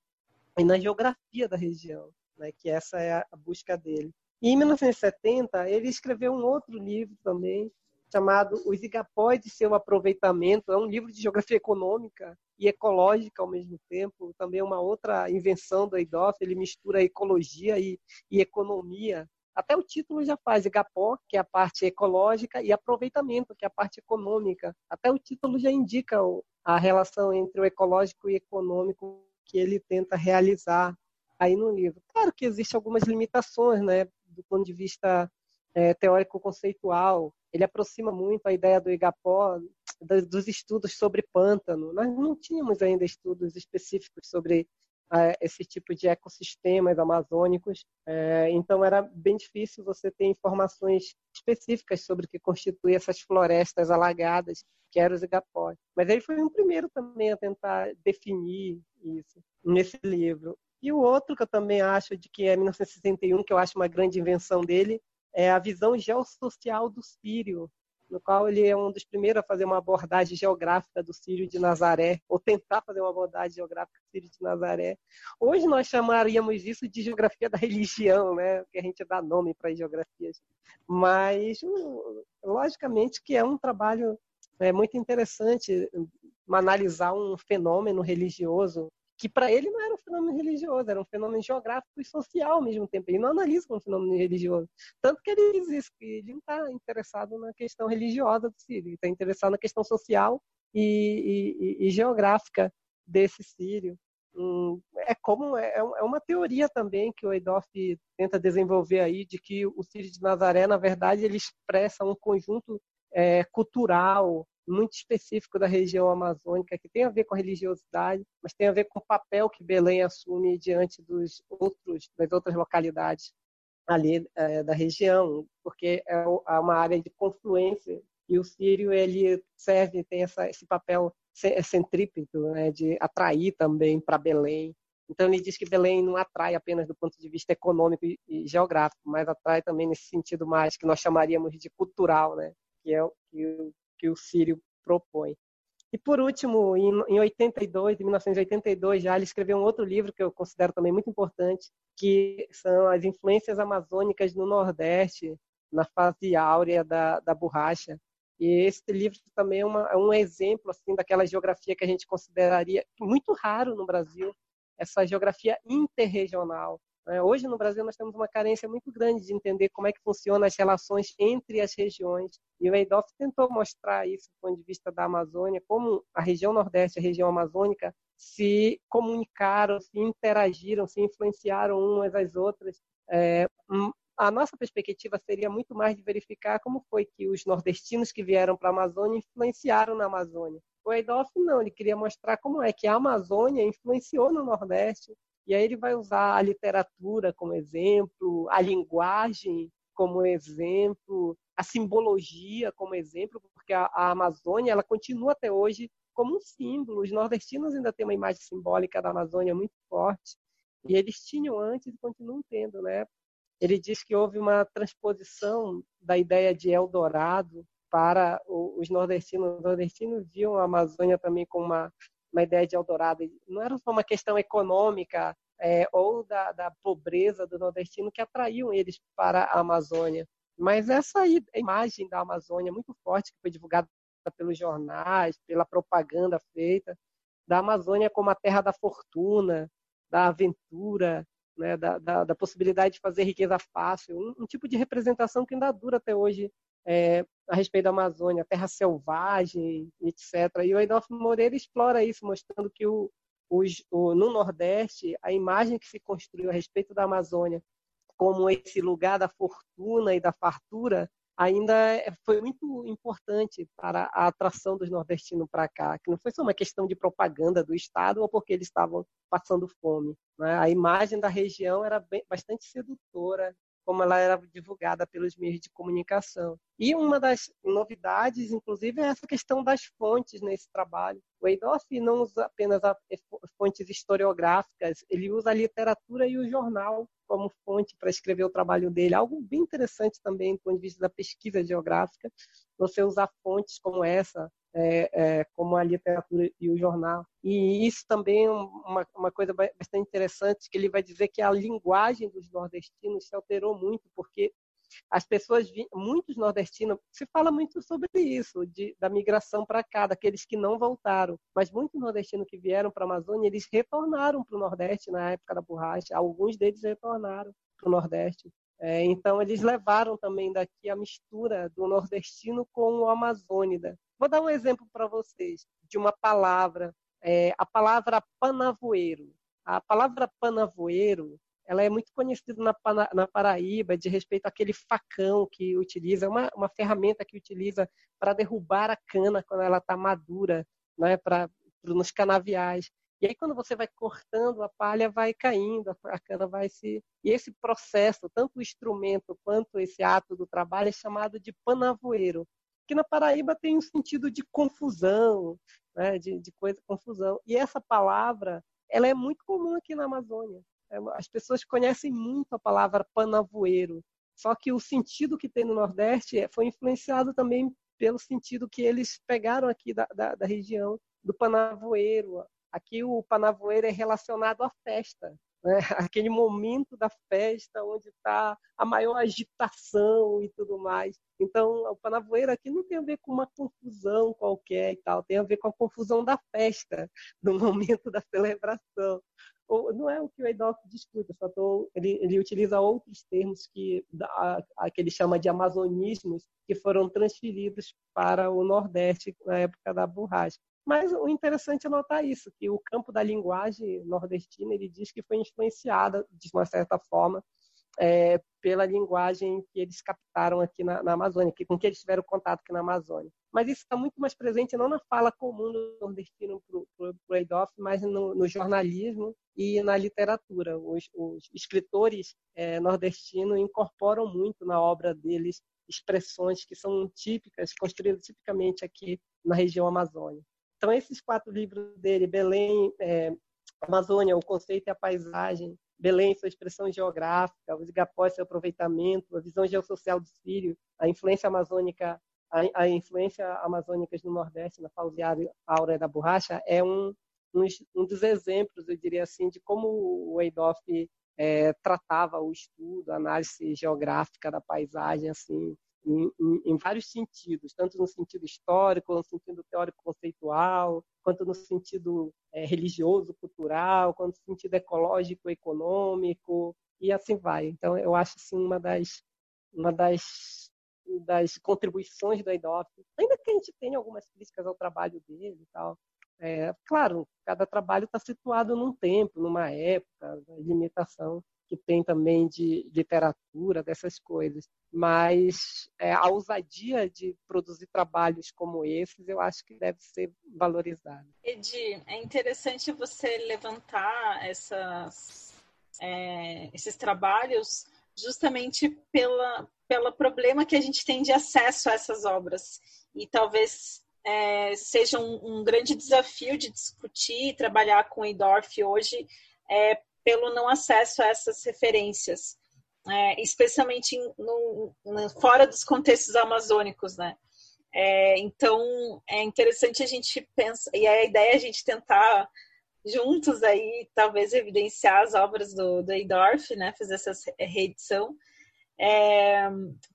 e na geografia da região né, que essa é a busca dele. E em 1970, ele escreveu um outro livro também, chamado Os Igapós e seu Aproveitamento. É um livro de geografia econômica e ecológica ao mesmo tempo. Também é uma outra invenção do Eidoff. Ele mistura ecologia e, e economia. Até o título já faz Igapó, que é a parte ecológica, e aproveitamento, que é a parte econômica. Até o título já indica a relação entre o ecológico e econômico que ele tenta realizar aí no livro. Claro que existem algumas limitações, né, do ponto de vista é, teórico-conceitual. Ele aproxima muito a ideia do Igapó dos estudos sobre pântano. Nós não tínhamos ainda estudos específicos sobre é, esse tipo de ecossistemas amazônicos, é, então era bem difícil você ter informações específicas sobre o que constitui essas florestas alagadas, que eram os igapós. Mas ele foi o primeiro também a tentar definir isso nesse livro. E o outro que eu também acho de que é 1961, que eu acho uma grande invenção dele, é a visão geossocial do Sírio, no qual ele é um dos primeiros a fazer uma abordagem geográfica do Sírio de Nazaré, ou tentar fazer uma abordagem geográfica do Sírio de Nazaré. Hoje nós chamaríamos isso de geografia da religião, né? que a gente dá nome para as geografias. Mas, logicamente, que é um trabalho é, muito interessante analisar um fenômeno religioso que para ele não era um fenômeno religioso, era um fenômeno geográfico e social ao mesmo tempo. Ele não analisa como um fenômeno religioso. Tanto que ele diz isso, que ele não está interessado na questão religiosa do Sírio, ele está interessado na questão social e, e, e geográfica desse Sírio. Hum, é como é, é, uma teoria também que o Eidoff tenta desenvolver aí de que o Sírio de Nazaré, na verdade, ele expressa um conjunto é, cultural, muito específico da região amazônica, que tem a ver com a religiosidade, mas tem a ver com o papel que Belém assume diante dos outros, das outras localidades ali é, da região, porque é, é uma área de confluência e o Sírio ele serve tem essa, esse papel centrípeto né, de atrair também para Belém. Então ele diz que Belém não atrai apenas do ponto de vista econômico e geográfico, mas atrai também nesse sentido mais que nós chamaríamos de cultural, né? Que é o que que o Sírio propõe. E por último, em 82, em 1982, já ele escreveu um outro livro que eu considero também muito importante, que são as influências amazônicas no Nordeste, na fase áurea da, da borracha. E esse livro também é, uma, é um exemplo assim daquela geografia que a gente consideraria muito raro no Brasil, essa geografia interregional? Hoje no Brasil nós temos uma carência muito grande de entender como é que funcionam as relações entre as regiões. E o Eidoff tentou mostrar isso do ponto de vista da Amazônia, como a região Nordeste e a região amazônica se comunicaram, se interagiram, se influenciaram umas às outras. É, a nossa perspectiva seria muito mais de verificar como foi que os nordestinos que vieram para a Amazônia influenciaram na Amazônia. O Eidoff não, ele queria mostrar como é que a Amazônia influenciou no Nordeste, e aí ele vai usar a literatura como exemplo, a linguagem como exemplo, a simbologia como exemplo, porque a, a Amazônia ela continua até hoje como um símbolo. Os nordestinos ainda têm uma imagem simbólica da Amazônia muito forte, e eles tinham antes e continuam tendo, né? Ele diz que houve uma transposição da ideia de Eldorado para os nordestinos. Os nordestinos viam a Amazônia também como uma uma ideia de Eldorado. Não era só uma questão econômica é, ou da, da, pobreza do nordestino que atraíam eles para a Amazônia. Mas essa imagem da Amazônia muito forte que foi divulgada pelos jornais, pela propaganda feita, da Amazônia como a terra da fortuna, da aventura, né, da, da, da, possibilidade de fazer riqueza fácil, um, um, tipo de representação que ainda dura até hoje é, a respeito da Amazônia, terra selvagem, etc. E o Adolfo Moreira explora isso, mostrando que o, o, no Nordeste, a imagem que se construiu a respeito da Amazônia como esse lugar da fortuna e da fartura ainda é, foi muito importante para a atração dos nordestinos para cá, que não foi só uma questão de propaganda do Estado ou porque eles estavam passando fome. Né? A imagem da região era bem, bastante sedutora, como ela era divulgada pelos meios de comunicação. E uma das novidades, inclusive, é essa questão das fontes nesse trabalho. O Eidorf não usa apenas fontes historiográficas, ele usa a literatura e o jornal como fonte para escrever o trabalho dele. Algo bem interessante também do ponto de vista da pesquisa geográfica, você usar fontes como essa, é, é, como a literatura e o jornal. E isso também é uma, uma coisa bastante interessante, que ele vai dizer que a linguagem dos nordestinos se alterou muito, porque as pessoas, muitos nordestinos, se fala muito sobre isso, de, da migração para cá, daqueles que não voltaram, mas muitos nordestinos que vieram para a Amazônia, eles retornaram para o Nordeste na época da borracha, alguns deles retornaram para o Nordeste. É, então, eles levaram também daqui a mistura do nordestino com o amazônida. Vou dar um exemplo para vocês de uma palavra, é, a palavra panavoeiro. A palavra panavoeiro ela é muito conhecida na, na Paraíba de respeito àquele facão que utiliza, uma, uma ferramenta que utiliza para derrubar a cana quando ela está madura, né, para nos canaviais. E aí, quando você vai cortando, a palha vai caindo, a cana vai se. E esse processo, tanto o instrumento quanto esse ato do trabalho, é chamado de panavoeiro, que na Paraíba tem um sentido de confusão, né, de, de coisa, confusão. E essa palavra, ela é muito comum aqui na Amazônia. É, as pessoas conhecem muito a palavra panavoeiro, só que o sentido que tem no Nordeste é, foi influenciado também pelo sentido que eles pegaram aqui da, da, da região do panavoeiro. Aqui o panavoeiro é relacionado à festa, né? <laughs> aquele momento da festa onde está a maior agitação e tudo mais. Então, o panavoeiro aqui não tem a ver com uma confusão qualquer e tal, tem a ver com a confusão da festa, do <laughs> momento da celebração não é o que o Eidolf discute, só tô, ele, ele utiliza outros termos que, a, a, que ele chama de amazonismos, que foram transferidos para o Nordeste na época da borracha. Mas o interessante é notar isso, que o campo da linguagem nordestina, ele diz que foi influenciada, de uma certa forma, é, pela linguagem que eles captaram aqui na, na Amazônia, que, com que eles tiveram contato aqui na Amazônia. Mas isso está muito mais presente não na fala comum do nordestino para o Eidoff, mas no, no, jornalismo e na literatura. Os, os escritores é, nordestinos incorporam muito na obra deles expressões que são típicas, construídas tipicamente aqui na região Amazônia. Então, esses quatro livros dele, Belém, é, Amazônia, o conceito e a paisagem, Belém, sua expressão geográfica, os igapós, seu aproveitamento, a visão geossocial do Sírio, a influência amazônica, a, a influência amazônica no Nordeste, na pausiária áurea da borracha, é um, um, um, dos exemplos, eu diria assim, de como o Eidoff é, tratava o estudo, a análise geográfica da paisagem, assim, em, em, vários sentidos, tanto no sentido histórico, no sentido teórico-conceitual, quanto no sentido é, religioso, cultural, quanto no sentido ecológico, econômico, e assim vai. Então, eu acho assim, uma das, uma das, das contribuições do EIDOF, ainda que a gente tenha algumas críticas ao trabalho dele e tal, é, claro, cada trabalho está situado num tempo, numa época, limitação que tem também de literatura, dessas coisas. Mas é, a ousadia de produzir trabalhos como esses, eu acho que deve ser valorizada. Edi, é interessante você levantar essas, é, esses trabalhos justamente pela, pelo problema que a gente tem de acesso a essas obras. E talvez é, seja um, um, grande desafio de discutir e trabalhar com o Edorf hoje, é, pelo não acesso a essas referências, é, especialmente no, no, fora dos contextos amazônicos, né? É, então é interessante a gente pensar e a ideia é a gente tentar juntos aí, talvez evidenciar as obras do, do Eidorf, né? Fazer essa reedição. É,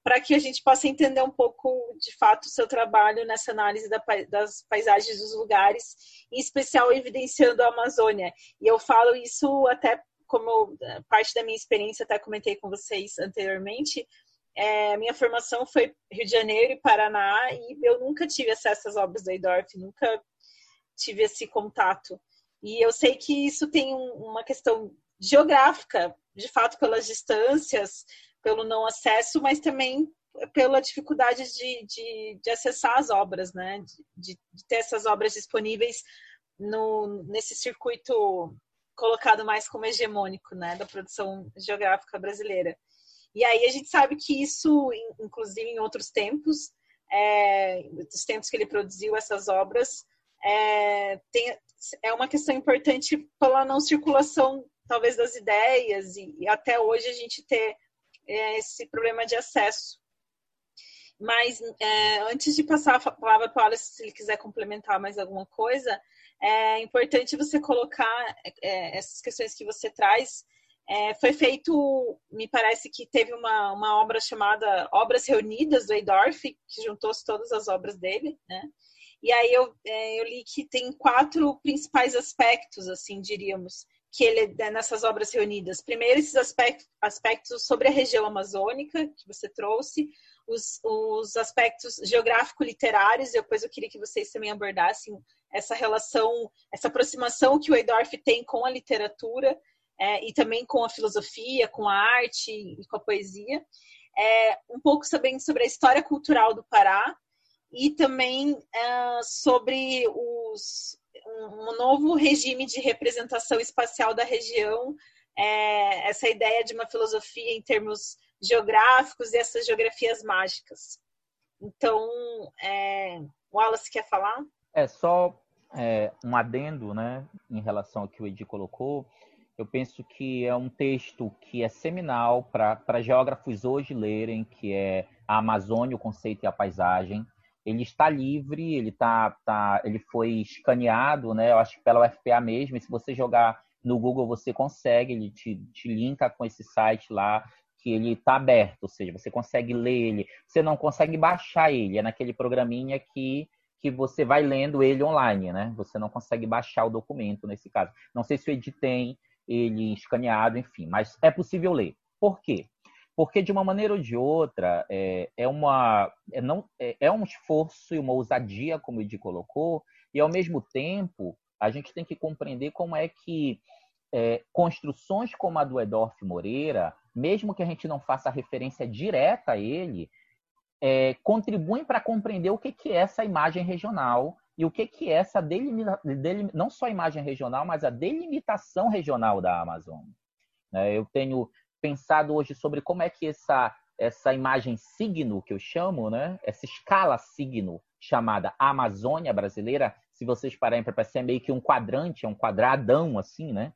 para que a gente possa entender um pouco, de fato, o seu trabalho nessa análise da, das paisagens dos lugares, em especial evidenciando a Amazônia. E eu falo isso até como parte da minha experiência, até comentei com vocês anteriormente, é, minha formação foi Rio de Janeiro e Paraná e eu nunca tive acesso às obras do Eidorf, nunca tive esse contato. E eu sei que isso tem um, uma questão geográfica, de fato, pelas distâncias, pelo não acesso, mas também pela dificuldade de, de, de acessar as obras, né? De, de, ter essas obras disponíveis no, nesse circuito colocado mais como hegemônico, né? Da produção geográfica brasileira. E aí a gente sabe que isso, inclusive em outros tempos, é, dos tempos que ele produziu essas obras, é, tem, é uma questão importante pela não circulação, talvez, das ideias, e, e até hoje a gente ter é, esse problema de acesso. Mas é, antes de passar a palavra para o Alex, se ele quiser complementar mais alguma coisa, é importante você colocar é, essas questões que você traz é, foi feito, me parece que teve uma, uma obra chamada Obras Reunidas do Eidorf, que juntou todas as obras dele, né? E aí eu, é, eu li que tem quatro principais aspectos, assim, diríamos, que ele é nessas obras reunidas. Primeiro, esses aspectos, aspectos sobre a região amazônica, que você trouxe, os, os aspectos geográfico-literários, e depois eu queria que vocês também abordassem essa relação, essa aproximação que o Eidorf tem com a literatura, é, e também com a filosofia, com a arte e com a poesia. É, um pouco sabendo sobre a história cultural do Pará e também é, sobre os, um, novo regime de representação espacial da região, é, essa ideia de uma filosofia em termos geográficos e essas geografias mágicas. Então, é, Wallace quer falar? É só é, um adendo, né, em relação ao que o Edi colocou. Eu penso que é um texto que é seminal para geógrafos hoje lerem, que é a Amazônia, o conceito e a paisagem. Ele está livre, ele tá, tá, ele foi escaneado, né? Eu acho que pela UFPA mesmo. E se você jogar no Google, você consegue, ele te, te linka com esse site lá que ele está aberto, ou seja, você consegue ler ele. Você não consegue baixar ele, é naquele programinha que que você vai lendo ele online, né? Você não consegue baixar o documento nesse caso. Não sei se o Ed tem, ele escaneado, enfim, mas é possível ler. Por quê? Porque de uma maneira ou de outra é, é uma é, não, é, é um esforço e uma ousadia, como o Edi colocou, e ao mesmo tempo a gente tem que compreender como é que é, construções como a do Edorf Moreira, mesmo que a gente não faça referência direta a ele, é, contribuem para compreender o que, que é essa imagem regional e o que, que é essa delimita, delim, não só a imagem regional, mas a delimitação regional da Amazônia. Né? Eu tenho pensado hoje sobre como é que essa, essa imagem signo, que eu chamo, né? essa escala signo chamada Amazônia brasileira, se vocês pararem para pensar, é meio que um quadrante, é um quadradão assim, né?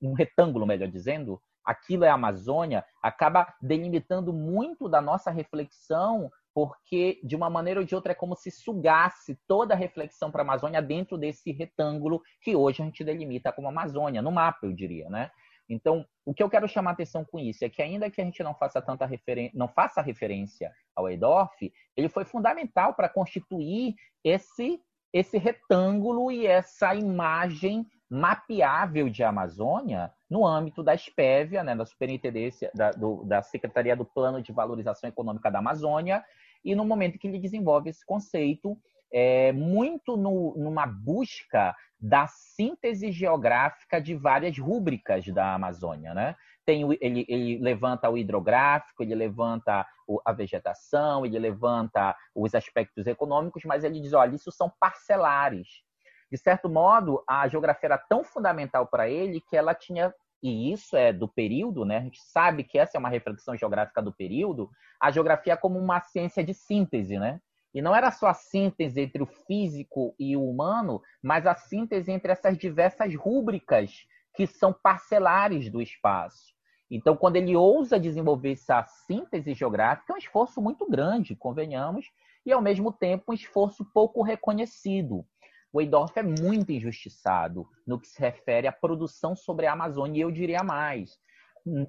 um retângulo, melhor dizendo, aquilo é Amazônia, acaba delimitando muito da nossa reflexão porque de uma maneira ou de outra é como se sugasse toda a reflexão para a Amazônia dentro desse retângulo que hoje a gente delimita como Amazônia, no mapa, eu diria, né? Então, o que eu quero chamar atenção com isso é que ainda que a gente não faça tanta referência, não faça referência ao Eidorf, ele foi fundamental para constituir esse esse retângulo e essa imagem mapeável de Amazônia no âmbito da SPEVIA, né, da Superintendência da, do, da Secretaria do Plano de Valorização Econômica da Amazônia, e no momento que ele desenvolve esse conceito, é, muito no, numa busca da síntese geográfica de várias rúbricas da Amazônia, né? Tem, ele, ele levanta o hidrográfico, ele levanta a vegetação, ele levanta os aspectos econômicos, mas ele diz, olha, isso são parcelares. De certo modo, a geografia era tão fundamental para ele que ela tinha e isso é do período, né? A gente sabe que essa é uma reflexão geográfica do período, a geografia como uma ciência de síntese, né? E não era só a síntese entre o físico e o humano, mas a síntese entre essas diversas rúbricas que são parcelares do espaço. Então, quando ele ousa desenvolver essa síntese geográfica, é um esforço muito grande, convenhamos, e ao mesmo tempo um esforço pouco reconhecido. o Eidorf é muito injustiçado no que se refere à produção sobre a Amazônia, e eu diria mais.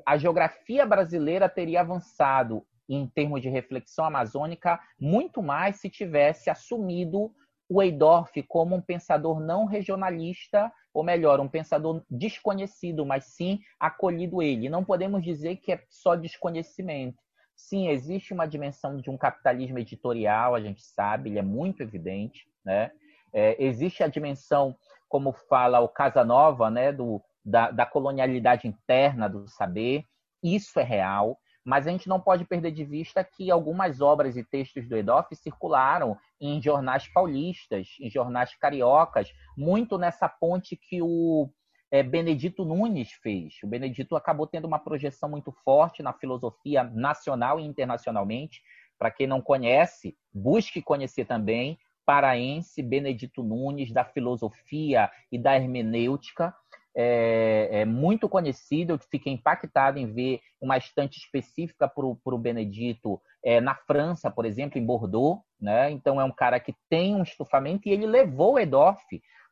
A geografia brasileira teria avançado em termos de reflexão amazônica muito mais se tivesse assumido o Eidorf como um pensador não regionalista, ou melhor, um pensador desconhecido, mas sim acolhido ele. Não podemos dizer que é só desconhecimento. Sim, existe uma dimensão de um capitalismo editorial, a gente sabe, ele é muito evidente, né? É, existe a dimensão, como fala o Casanova, né, do, da, da colonialidade interna do saber, isso é real, mas a gente não pode perder de vista que algumas obras e textos do Edoff circularam em jornais paulistas, em jornais cariocas, muito nessa ponte que o é, Benedito Nunes fez. O Benedito acabou tendo uma projeção muito forte na filosofia nacional e internacionalmente. Para quem não conhece, busque conhecer também paraense Benedito Nunes, da filosofia e da hermenêutica é, é muito conhecido, eu fiquei impactado em ver uma estante específica para o Benedito é, na França, por exemplo, em Bordeaux. Né? Então, é um cara que tem um estufamento e ele levou o Edorf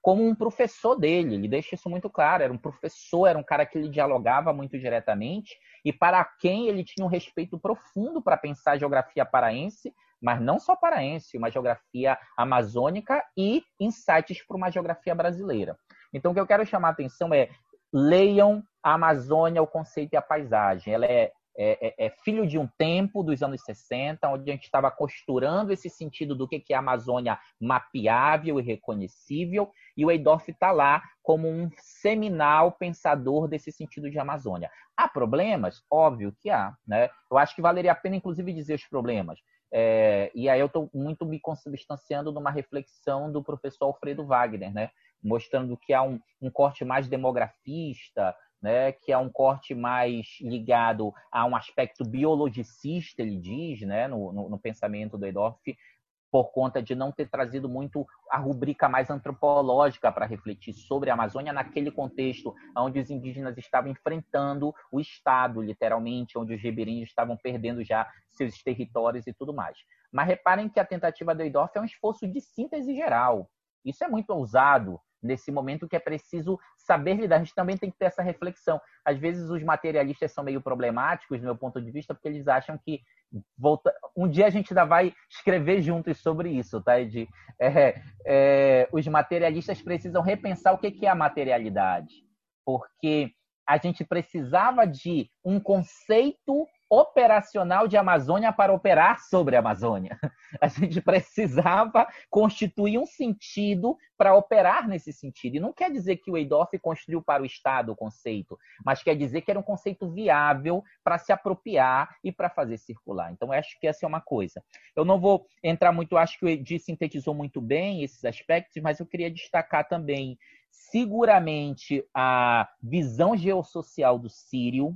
como um professor dele. Ele deixa isso muito claro. Era um professor, era um cara que ele dialogava muito diretamente e para quem ele tinha um respeito profundo para pensar a geografia paraense, mas não só paraense, uma geografia amazônica e insights para uma geografia brasileira. Então, o que eu quero chamar a atenção é leiam a Amazônia, o conceito e a paisagem. Ela é, é, é, é filho de um tempo dos anos 60, onde a gente estava costurando esse sentido do que é a Amazônia mapeável e reconhecível, e o Eidorf está lá como um seminal pensador desse sentido de Amazônia. Há problemas? Óbvio que há. Né? Eu acho que valeria a pena, inclusive, dizer os problemas. É, e aí eu estou muito me consubstanciando numa reflexão do professor Alfredo Wagner, né? Mostrando que há um, um corte mais demografista, né, que é um corte mais ligado a um aspecto biologicista, ele diz, né, no, no, no, pensamento do Edorf, por conta de não ter trazido muito a rubrica mais antropológica para refletir sobre a Amazônia naquele contexto onde os indígenas estavam enfrentando o Estado, literalmente, onde os ribeirinhos estavam perdendo já seus territórios e tudo mais. Mas reparem que a tentativa do Edorf é um esforço de síntese geral. Isso é muito ousado, nesse momento que é preciso saber lidar. A gente também tem que ter essa reflexão. Às vezes os materialistas são meio problemáticos, do meu ponto de vista, porque eles acham que volta... um dia a gente ainda vai escrever juntos sobre isso, tá, Ed? É, é, os materialistas precisam repensar o que é a materialidade, porque a gente precisava de um conceito operacional de Amazônia para operar sobre a Amazônia. <laughs> A gente precisava constituir um sentido para operar nesse sentido. E não quer dizer que o Eidorf construiu para o Estado o conceito, mas quer dizer que era um conceito viável para se apropriar e para fazer circular. Então, acho que essa é uma coisa. Eu não vou entrar muito, acho que o Edi sintetizou muito bem esses aspectos, mas eu queria destacar também, seguramente, a visão geossocial do Sírio,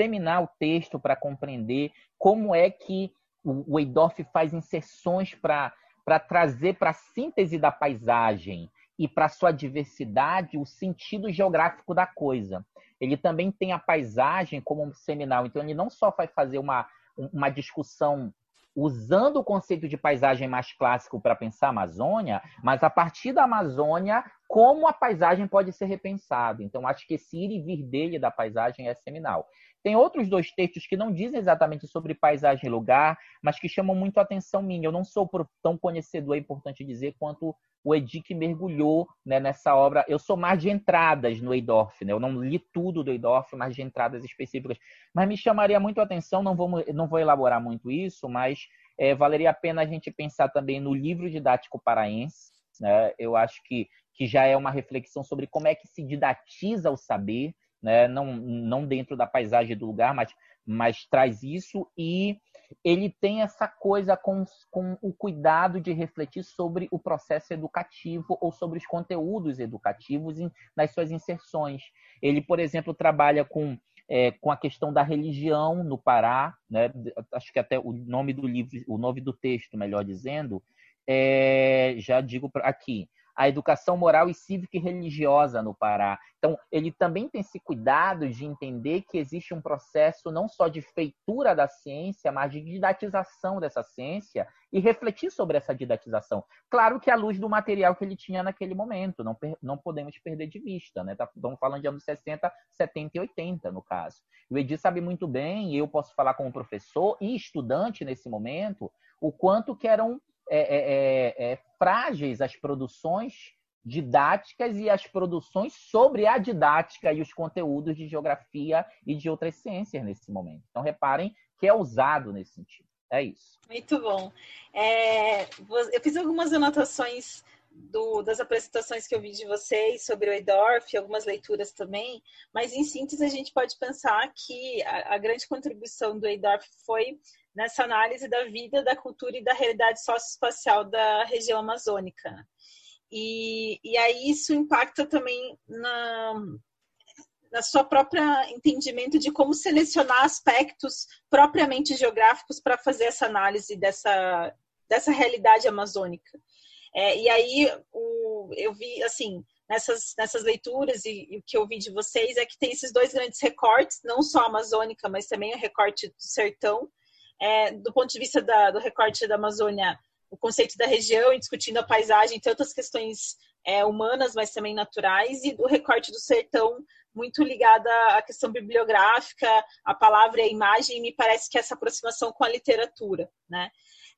disseminar o texto para compreender como é que o Eidorf faz inserções para trazer para a síntese da paisagem e para sua diversidade o sentido geográfico da coisa. Ele também tem a paisagem como um seminal, então ele não só vai fazer uma, uma discussão usando o conceito de paisagem mais clássico para pensar a Amazônia, mas a partir da Amazônia, como a paisagem pode ser repensada. Então, acho que esse ir e vir dele da paisagem é seminal. Tem outros dois textos que não dizem exatamente sobre paisagem e lugar, mas que chamam muito a atenção minha. Eu não sou tão conhecedor, é importante dizer, quanto o Edi mergulhou né, nessa obra. Eu sou mais de entradas no Eidorf, né? eu não li tudo do Eidorf, mas de entradas específicas. Mas me chamaria muito a atenção, não vou, não vou elaborar muito isso, mas é, valeria a pena a gente pensar também no livro didático paraense. Né? Eu acho que, que já é uma reflexão sobre como é que se didatiza o saber né? não, não dentro da paisagem do lugar, mas, mas traz isso e ele tem essa coisa com, com o cuidado de refletir sobre o processo educativo ou sobre os conteúdos educativos em, nas suas inserções. Ele, por exemplo, trabalha com é, com a questão da religião no Pará, né? acho que até o nome do livro, o nome do texto, melhor dizendo, é, já digo aqui, a educação moral e cívica e religiosa no Pará. Então, ele também tem esse cuidado de entender que existe um processo não só de feitura da ciência, mas de didatização dessa ciência e refletir sobre essa didatização. Claro que à luz do material que ele tinha naquele momento, não, não podemos perder de vista, né? Tá, estamos falando de anos 60, 70 e 80, no caso. O Edi sabe muito bem, e eu posso falar como professor e estudante nesse momento, o quanto que eram é, é, é, é, frágeis as produções didáticas e as produções sobre a didática e os conteúdos de geografia e de outras ciências nesse momento. Então, reparem que é usado nesse sentido. É isso. Muito bom. É, eu fiz algumas anotações do, das apresentações que eu vi de vocês sobre o Eidorf, algumas leituras também, mas em síntese a gente pode pensar que a, a grande contribuição do Eidorf foi nessa análise da vida, da cultura e da realidade socioespacial da região amazônica. E, e aí isso impacta também na, na sua própria entendimento de como selecionar aspectos propriamente geográficos para fazer essa análise dessa, dessa realidade amazônica. É, e aí o, eu vi, assim, nessas, nessas leituras e, e, o que eu vi de vocês é que tem esses dois grandes recortes, não só a amazônica, mas também o recorte do sertão. É, do ponto de vista da, do recorte da Amazônia, o conceito da região e discutindo a paisagem, tantas questões é, humanas, mas também naturais, e do recorte do sertão, muito ligada à questão bibliográfica, a palavra e a imagem, e me parece que essa aproximação com a literatura, né?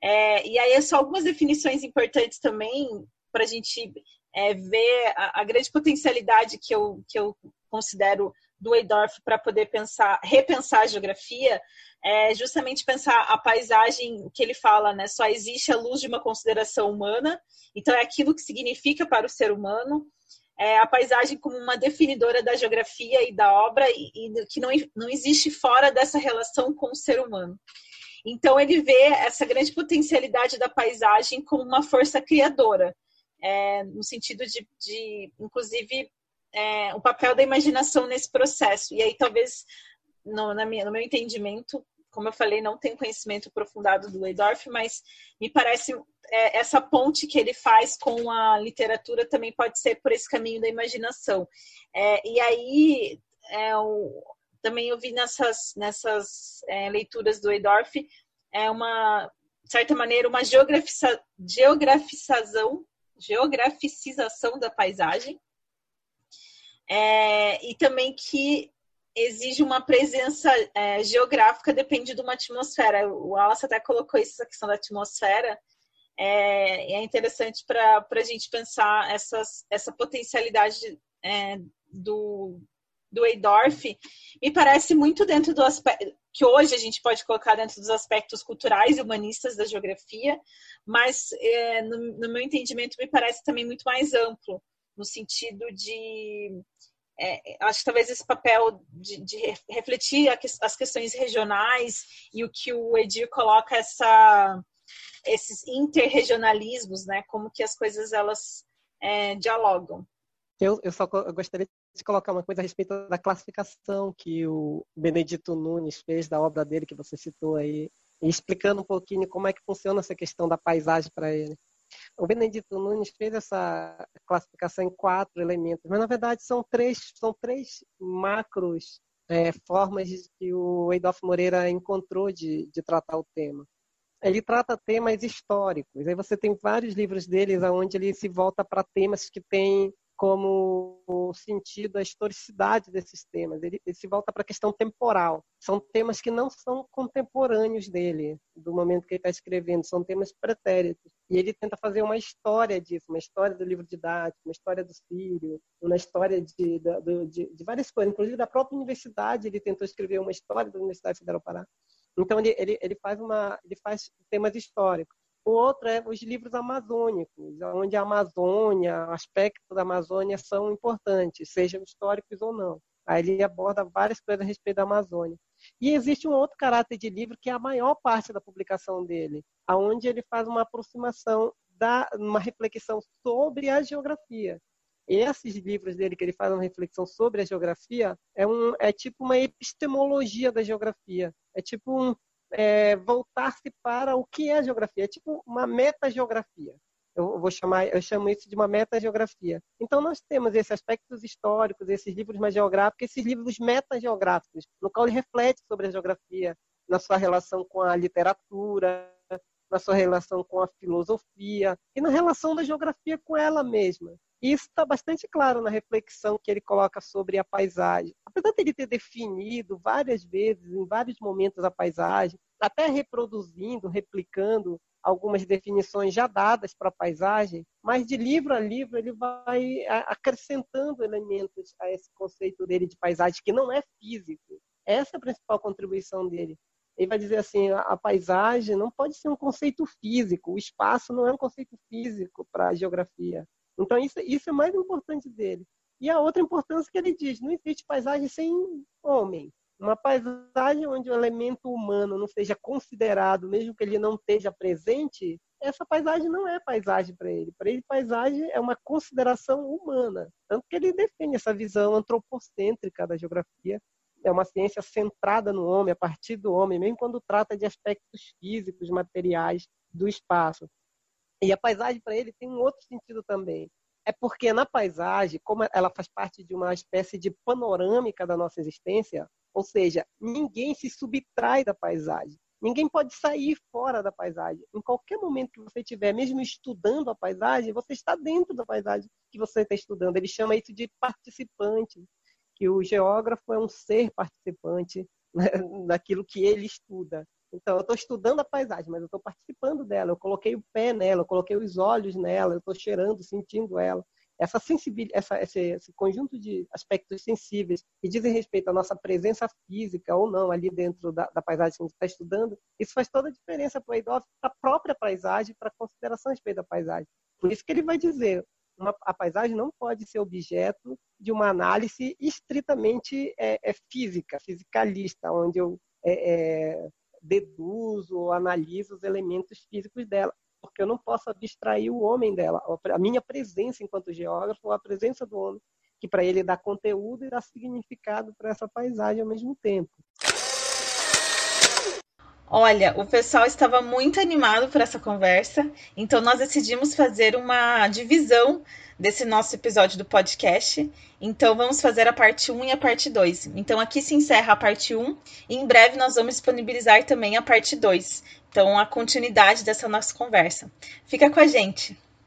É, e aí, só algumas definições importantes também para a gente é, ver a, a, grande potencialidade que eu, que eu considero do Eidorf para poder pensar, repensar a geografia, é justamente pensar a paisagem que ele fala, né? Só existe a luz de uma consideração humana, então é aquilo que significa para o ser humano. É a paisagem como uma definidora da geografia e da obra e, e que não, não existe fora dessa relação com o ser humano. Então, ele vê essa grande potencialidade da paisagem como uma força criadora, é, no sentido de, de inclusive, é, o papel da imaginação nesse processo. E aí, talvez, no, minha, no meu entendimento, como eu falei, não tenho conhecimento aprofundado do Leidorf, mas me parece é, essa ponte que ele faz com a literatura também pode ser por esse caminho da imaginação. É, e aí, é, o, também eu vi nessas, nessas é, leituras do Edorf é uma, de certa maneira, uma geografiza, geografização, geograficização da paisagem. É, e também que exige uma presença é, geográfica, depende de uma atmosfera. O Wallace até colocou isso, essa questão da atmosfera. É, é interessante para a gente pensar essas, essa potencialidade é, do, do Eidorf, me parece muito dentro do aspecto que hoje a gente pode colocar dentro dos aspectos culturais e humanistas da geografia, mas é, no, no, meu entendimento me parece também muito mais amplo, no sentido de é, acho que talvez esse papel de, de refletir as questões regionais e o que o Edir coloca essa esses interregionalismos, né? Como que as coisas elas é, dialogam. Eu, eu só eu gostaria de colocar uma coisa a respeito da classificação que o Benedito Nunes fez da obra dele, que você citou aí, explicando um pouquinho como é que funciona essa questão da paisagem para ele. O Benedito Nunes fez essa classificação em quatro elementos, mas na verdade são três, são três macros é, formas que o Eidolf Moreira encontrou de, de tratar o tema. Ele trata temas históricos. Aí você tem vários livros deles onde ele se volta para temas que têm como sentido a historicidade desses temas. Ele, ele se volta para a questão temporal. São temas que não são contemporâneos dele, do momento que ele está escrevendo, são temas pretéritos. E ele tenta fazer uma história disso, uma história do livro didático, uma história do Sírio, uma história de, de, de, de várias coisas. Inclusive, da própria universidade, ele tentou escrever uma história da Universidade Federal Pará. Então, ele, ele, ele, faz uma, ele faz temas históricos. O outro é os livros amazônicos, onde a Amazônia, aspectos da Amazônia são importantes, sejam históricos ou não. Aí ele aborda várias coisas a respeito da Amazônia. E existe um outro caráter de livro que é a maior parte da publicação dele, aonde ele faz uma aproximação da uma reflexão sobre a geografia. Esses livros dele que ele faz uma reflexão sobre a geografia é um é tipo uma epistemologia da geografia. É tipo um é, voltar-se para o que é geografia, é tipo uma metageografia. Eu vou chamar, eu chamo isso de uma metageografia. Então nós temos esses aspectos históricos, esses livros mais geográficos, esses livros metageográficos, no qual ele reflete sobre a geografia, na sua relação com a literatura, na sua relação com a filosofia e na relação da geografia com ela mesma. Isso está bastante claro na reflexão que ele coloca sobre a paisagem. Apesar de ele ter definido várias vezes, em vários momentos, a paisagem, até reproduzindo, replicando algumas definições já dadas para a paisagem, mas de livro a livro ele vai acrescentando elementos a esse conceito dele de paisagem, que não é físico. Essa é a principal contribuição dele. Ele vai dizer assim, a paisagem não pode ser um conceito físico, o espaço não é um conceito físico para a geografia. Então isso, isso é mais importante dele. E a outra importância que ele diz, não existe paisagem sem homem. Uma paisagem onde o elemento humano não seja considerado, mesmo que ele não esteja presente, essa paisagem não é paisagem para ele. Para ele, paisagem é uma consideração humana. Tanto que ele defende essa visão antropocêntrica da geografia. É uma ciência centrada no homem, a partir do homem, mesmo quando trata de aspectos físicos, materiais do espaço. E a paisagem para ele tem um outro sentido também. É porque na paisagem, como ela faz parte de uma espécie de panorâmica da nossa existência, ou seja, ninguém se subtrai da paisagem. Ninguém pode sair fora da paisagem. Em qualquer momento que você estiver, mesmo estudando a paisagem, você está dentro da paisagem que você está estudando. Ele chama isso de participante, que o geógrafo é um ser participante né, daquilo que ele estuda. Então, eu estou estudando a paisagem, mas eu estou participando dela. Eu coloquei o pé nela, eu coloquei os olhos nela, eu estou cheirando, sentindo ela. Essa sensibilidade, essa, esse, esse, conjunto de aspectos sensíveis que dizem respeito à nossa presença física ou não ali dentro da, da paisagem que a gente está estudando, isso faz toda a diferença para o para a própria paisagem, para a consideração a respeito da paisagem. Por isso que ele vai dizer, uma, a paisagem não pode ser objeto de uma análise estritamente é, é física, fisicalista, onde eu é, é deduzo ou analiso os elementos físicos dela, porque eu não posso abstrair o homem dela, a minha presença enquanto geógrafo, a presença do homem, que para ele dá conteúdo e dá significado para essa paisagem ao mesmo tempo. Olha, o pessoal estava muito animado por essa conversa, então nós decidimos fazer uma divisão desse nosso episódio do podcast. Então vamos fazer a parte 1 e a parte 2. Então aqui se encerra a parte 1 e em breve nós vamos disponibilizar também a parte 2. Então a continuidade dessa nossa conversa. Fica com a gente.